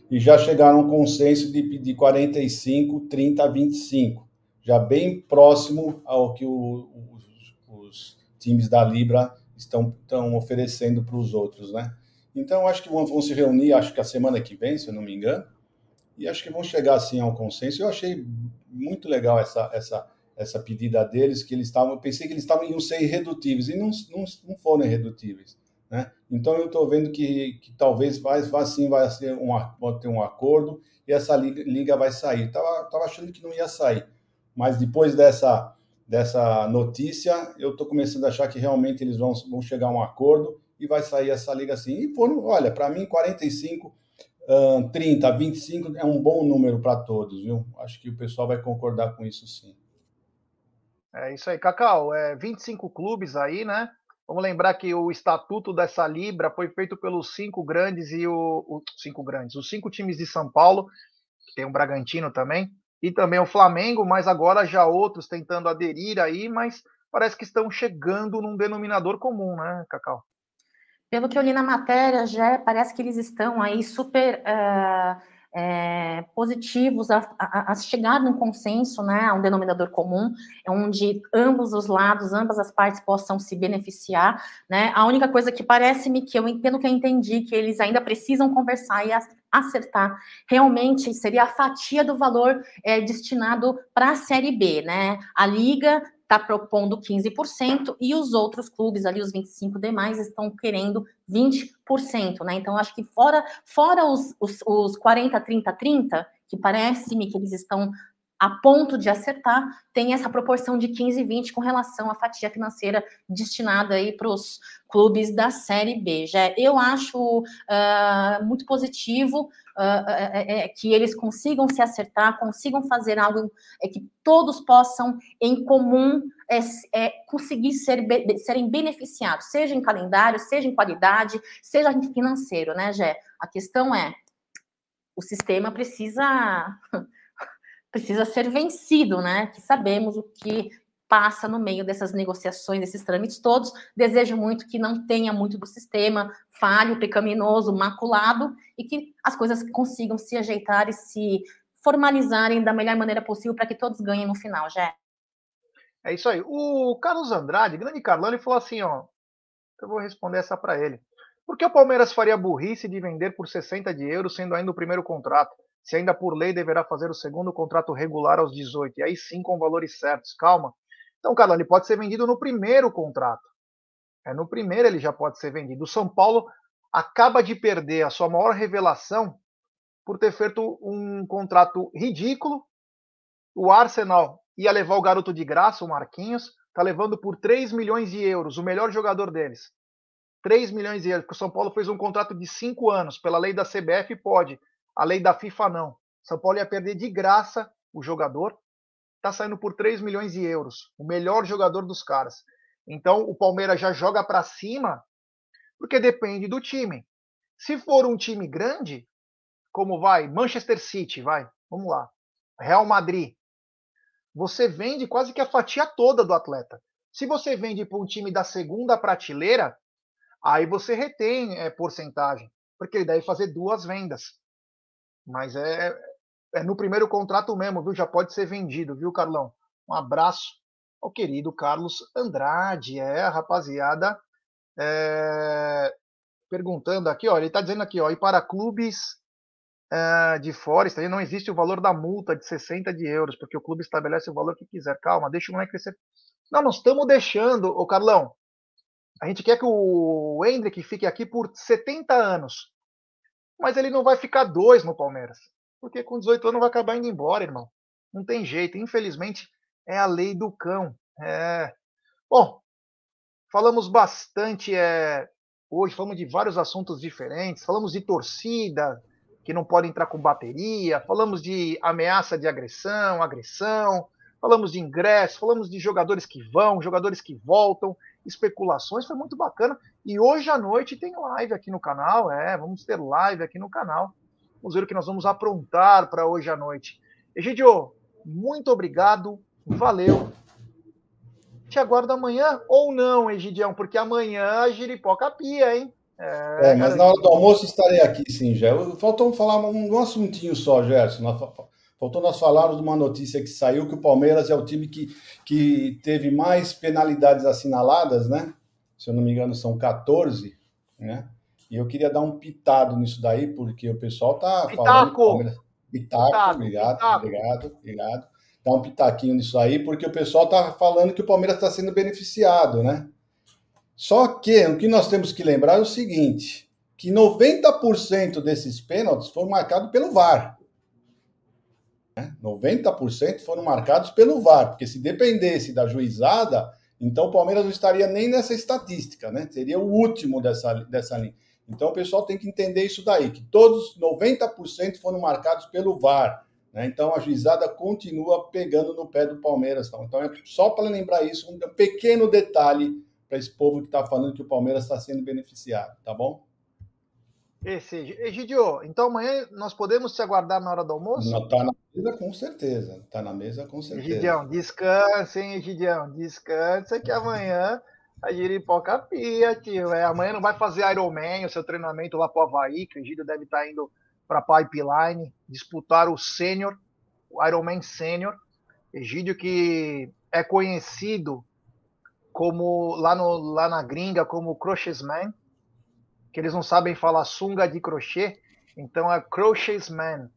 e já chegaram a um consenso de pedir 45%, 30%, 25%, já bem próximo ao que o, os, os times da Libra estão, estão oferecendo para os outros, né? Então, acho que vão, vão, se reunir, acho que a semana que vem, se eu não me engano, e acho que vão chegar, assim, ao consenso. Eu achei muito legal essa, essa, essa pedida deles, que eles estavam, pensei que eles estavam iam ser irredutíveis, e não, não, não foram irredutíveis, né? Então, eu estou vendo que, que talvez vai, vai sim, vai, ser um, ter um acordo, e essa liga, liga vai sair. Estava tava achando que não ia sair, mas depois dessa dessa notícia, eu estou começando a achar que realmente eles vão, vão chegar a um acordo e vai sair essa liga assim. E foram, olha, para mim, 45, uh, 30, 25 é um bom número para todos, viu? Acho que o pessoal vai concordar com isso sim. É isso aí, Cacau. É 25 clubes aí, né? Vamos lembrar que o estatuto dessa Libra foi feito pelos cinco grandes e o, o cinco grandes, os cinco times de São Paulo, tem o um Bragantino também, e também o Flamengo, mas agora já outros tentando aderir aí, mas parece que estão chegando num denominador comum, né, Cacau? Pelo que eu li na matéria, já parece que eles estão aí super uh, é, positivos a, a, a, chegar num consenso, né, a um denominador comum, onde ambos os lados, ambas as partes possam se beneficiar, né. A única coisa que parece-me que eu, pelo que eu entendi, que eles ainda precisam conversar e acertar realmente seria a fatia do valor é, destinado para a Série B, né? A Liga está propondo 15% e os outros clubes ali, os 25 demais, estão querendo 20%, né? Então, acho que fora, fora os, os, os 40, 30, 30, que parece-me que eles estão a ponto de acertar, tem essa proporção de 15 e 20 com relação à fatia financeira destinada aí para os clubes da Série B. Já eu acho uh, muito positivo uh, é, que eles consigam se acertar, consigam fazer algo é, que todos possam, em comum, é, é, conseguir ser, serem beneficiados, seja em calendário, seja em qualidade, seja em financeiro, né, Gé? A questão é, o sistema precisa precisa ser vencido, né? Que sabemos o que passa no meio dessas negociações, desses trâmites todos. Desejo muito que não tenha muito do sistema falho, pecaminoso, maculado e que as coisas consigam se ajeitar e se formalizarem da melhor maneira possível para que todos ganhem no final, já. É isso aí. O Carlos Andrade, grande Carlão, ele falou assim, ó, eu vou responder essa para ele. Por que o Palmeiras faria burrice de vender por 60 de euros, sendo ainda o primeiro contrato? Se ainda por lei deverá fazer o segundo contrato regular aos 18, e aí sim com valores certos. Calma. Então, Carlos, ele pode ser vendido no primeiro contrato. É no primeiro ele já pode ser vendido. O São Paulo acaba de perder a sua maior revelação por ter feito um contrato ridículo. O Arsenal ia levar o garoto de graça, o Marquinhos, está levando por 3 milhões de euros, o melhor jogador deles. 3 milhões de euros, porque o São Paulo fez um contrato de 5 anos, pela lei da CBF pode. A lei da FIFA não. São Paulo ia perder de graça o jogador. Está saindo por 3 milhões de euros. O melhor jogador dos caras. Então o Palmeiras já joga para cima, porque depende do time. Se for um time grande, como vai Manchester City, vai, vamos lá, Real Madrid, você vende quase que a fatia toda do atleta. Se você vende para um time da segunda prateleira, aí você retém é, porcentagem, porque ele deve fazer duas vendas. Mas é, é no primeiro contrato mesmo, viu? Já pode ser vendido, viu, Carlão? Um abraço ao querido Carlos Andrade, é, rapaziada. É, perguntando aqui, ó, ele está dizendo aqui, ó, e para clubes é, de fora, não existe o valor da multa de 60 de euros, porque o clube estabelece o valor que quiser. Calma, deixa o moleque crescer. Não, nós estamos deixando, ô Carlão. A gente quer que o Hendrick fique aqui por 70 anos. Mas ele não vai ficar dois no Palmeiras. Porque com 18 anos vai acabar indo embora, irmão. Não tem jeito. Infelizmente, é a lei do cão. É. Bom, falamos bastante é, hoje, falamos de vários assuntos diferentes. Falamos de torcida, que não pode entrar com bateria. Falamos de ameaça de agressão, agressão. Falamos de ingresso, falamos de jogadores que vão, jogadores que voltam especulações, foi muito bacana. E hoje à noite tem live aqui no canal, é, vamos ter live aqui no canal. Vamos ver o que nós vamos aprontar para hoje à noite. Egidio, muito obrigado, valeu. Te aguardo amanhã ou não, Egidião, porque amanhã a giripoca pia, hein? É, é mas na hora do almoço estarei aqui, sim, já. Faltou falar um, um assuntinho só, Gerson. Faltou nós falarmos de uma notícia que saiu que o Palmeiras é o time que, que teve mais penalidades assinaladas, né? Se eu não me engano, são 14, né? E eu queria dar um pitado nisso daí, porque o pessoal tá Pitaco. falando. Palmeiras... Pitaco, Pitaco, obrigado, Pitaco. obrigado, obrigado. Dá um pitaquinho nisso aí, porque o pessoal tá falando que o Palmeiras está sendo beneficiado, né? Só que o que nós temos que lembrar é o seguinte: que 90% desses pênaltis foram marcados pelo VAR. 90% foram marcados pelo VAR, porque se dependesse da juizada, então o Palmeiras não estaria nem nessa estatística, né? Seria o último dessa, dessa linha. Então o pessoal tem que entender isso daí, que todos 90% foram marcados pelo VAR. Né? Então a juizada continua pegando no pé do Palmeiras. Então é só para lembrar isso, um pequeno detalhe para esse povo que está falando que o Palmeiras está sendo beneficiado, tá bom? Esse, Egidio, então amanhã nós podemos te aguardar na hora do almoço? Está na mesa com certeza. Está na mesa com certeza. Egidião, descansa, hein, Egidião? Descansa que amanhã a giripoca pia, tio. É, amanhã não vai fazer Ironman, o seu treinamento lá para o Havaí, que o Egidio deve estar tá indo para Pipeline, disputar o Sênior, o Ironman Sênior. Egídio que é conhecido como lá, no, lá na gringa como Crochetman, que eles não sabem falar sunga de crochê, então é Crochetman.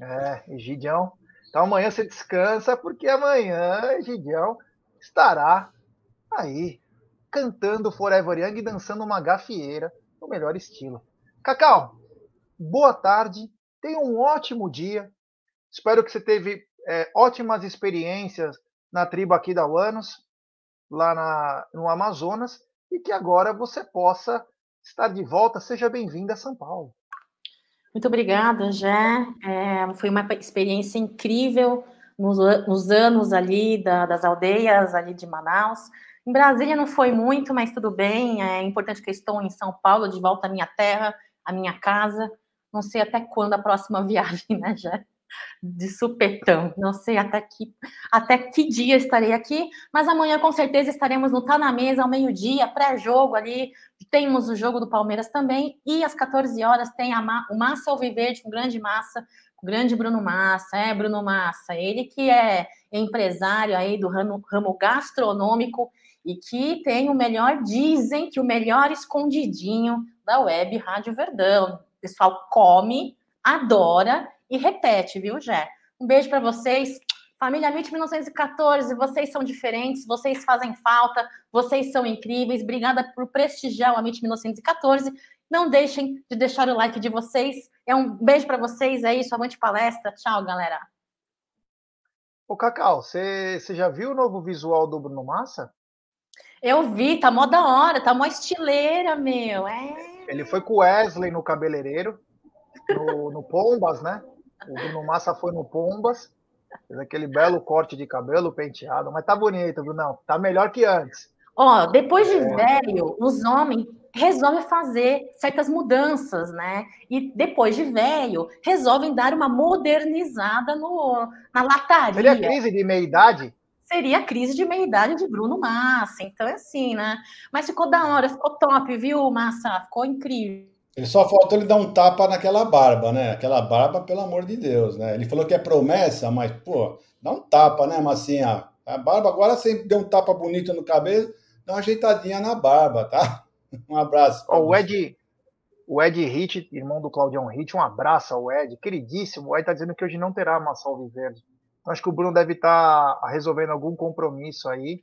É, Egidião. Então amanhã você descansa, porque amanhã Egidião estará aí cantando Forever Young e dançando uma gafieira no melhor estilo. Cacau, boa tarde, tenha um ótimo dia. Espero que você teve é, ótimas experiências na tribo aqui da Uanos, lá na, no Amazonas, e que agora você possa estar de volta. Seja bem-vinda a São Paulo. Muito obrigada, Jé. É, foi uma experiência incrível nos, nos anos ali da, das aldeias ali de Manaus. Em Brasília não foi muito, mas tudo bem. É importante que eu estou em São Paulo, de volta à minha terra, à minha casa. Não sei até quando a próxima viagem, né, Jé? De supetão. Não sei até que, até que dia estarei aqui, mas amanhã com certeza estaremos no Tá na Mesa ao meio-dia, pré-jogo ali. Temos o jogo do Palmeiras também, e às 14 horas tem a, o Massa Alviverde, com grande massa, o grande Bruno Massa, é Bruno Massa, ele que é empresário aí do ramo, ramo gastronômico e que tem o melhor, dizem que o melhor escondidinho da web Rádio Verdão. O pessoal come, adora e repete, viu, Jé? Um beijo para vocês. Família MIT 1914, vocês são diferentes, vocês fazem falta, vocês são incríveis. Obrigada por prestigiar o Amit 1914. Não deixem de deixar o like de vocês. É um beijo para vocês, é isso, avante palestra. Tchau, galera. Ô, Cacau, você já viu o novo visual do Bruno Massa? Eu vi, tá mó da hora, tá mó estileira, meu. É... Ele foi com o Wesley no cabeleireiro, no, no Pombas, né? O Bruno Massa foi no Pombas, fez aquele belo corte de cabelo penteado, mas tá bonito, viu? Não, tá melhor que antes. Ó, depois de é. velho, os homens resolvem fazer certas mudanças, né? E depois de velho, resolvem dar uma modernizada no, na lataria. Seria crise de meia-idade? Seria a crise de meia-idade de Bruno Massa. Então, é assim, né? Mas ficou da hora, ficou top, viu, Massa? Ficou incrível. Ele só faltou ele dar um tapa naquela barba, né? Aquela barba, pelo amor de Deus, né? Ele falou que é promessa, mas, pô, dá um tapa, né, Massinha? A barba, agora você deu um tapa bonito no cabelo, dá uma ajeitadinha na barba, tá? Um abraço. Oh, o Ed, o Ed Hit, irmão do Claudião Hit, um abraço ao Ed, queridíssimo. O Ed tá dizendo que hoje não terá Massal Verde. Então, acho que o Bruno deve estar tá resolvendo algum compromisso aí.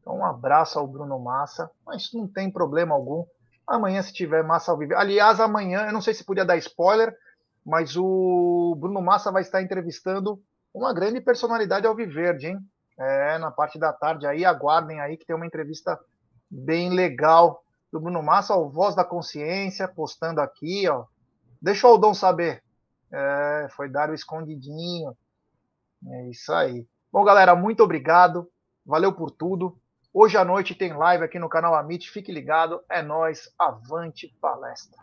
Então, um abraço ao Bruno Massa. Mas não tem problema algum. Amanhã, se tiver Massa ao vivo. Aliás, amanhã, eu não sei se podia dar spoiler, mas o Bruno Massa vai estar entrevistando uma grande personalidade ao Viverde, hein? É, na parte da tarde aí, aguardem aí que tem uma entrevista bem legal do Bruno Massa, o Voz da Consciência, postando aqui, ó. Deixa o Aldon saber. É, foi dar o escondidinho. É isso aí. Bom, galera, muito obrigado. Valeu por tudo. Hoje à noite tem live aqui no canal Amit, fique ligado, é nós, avante palestra.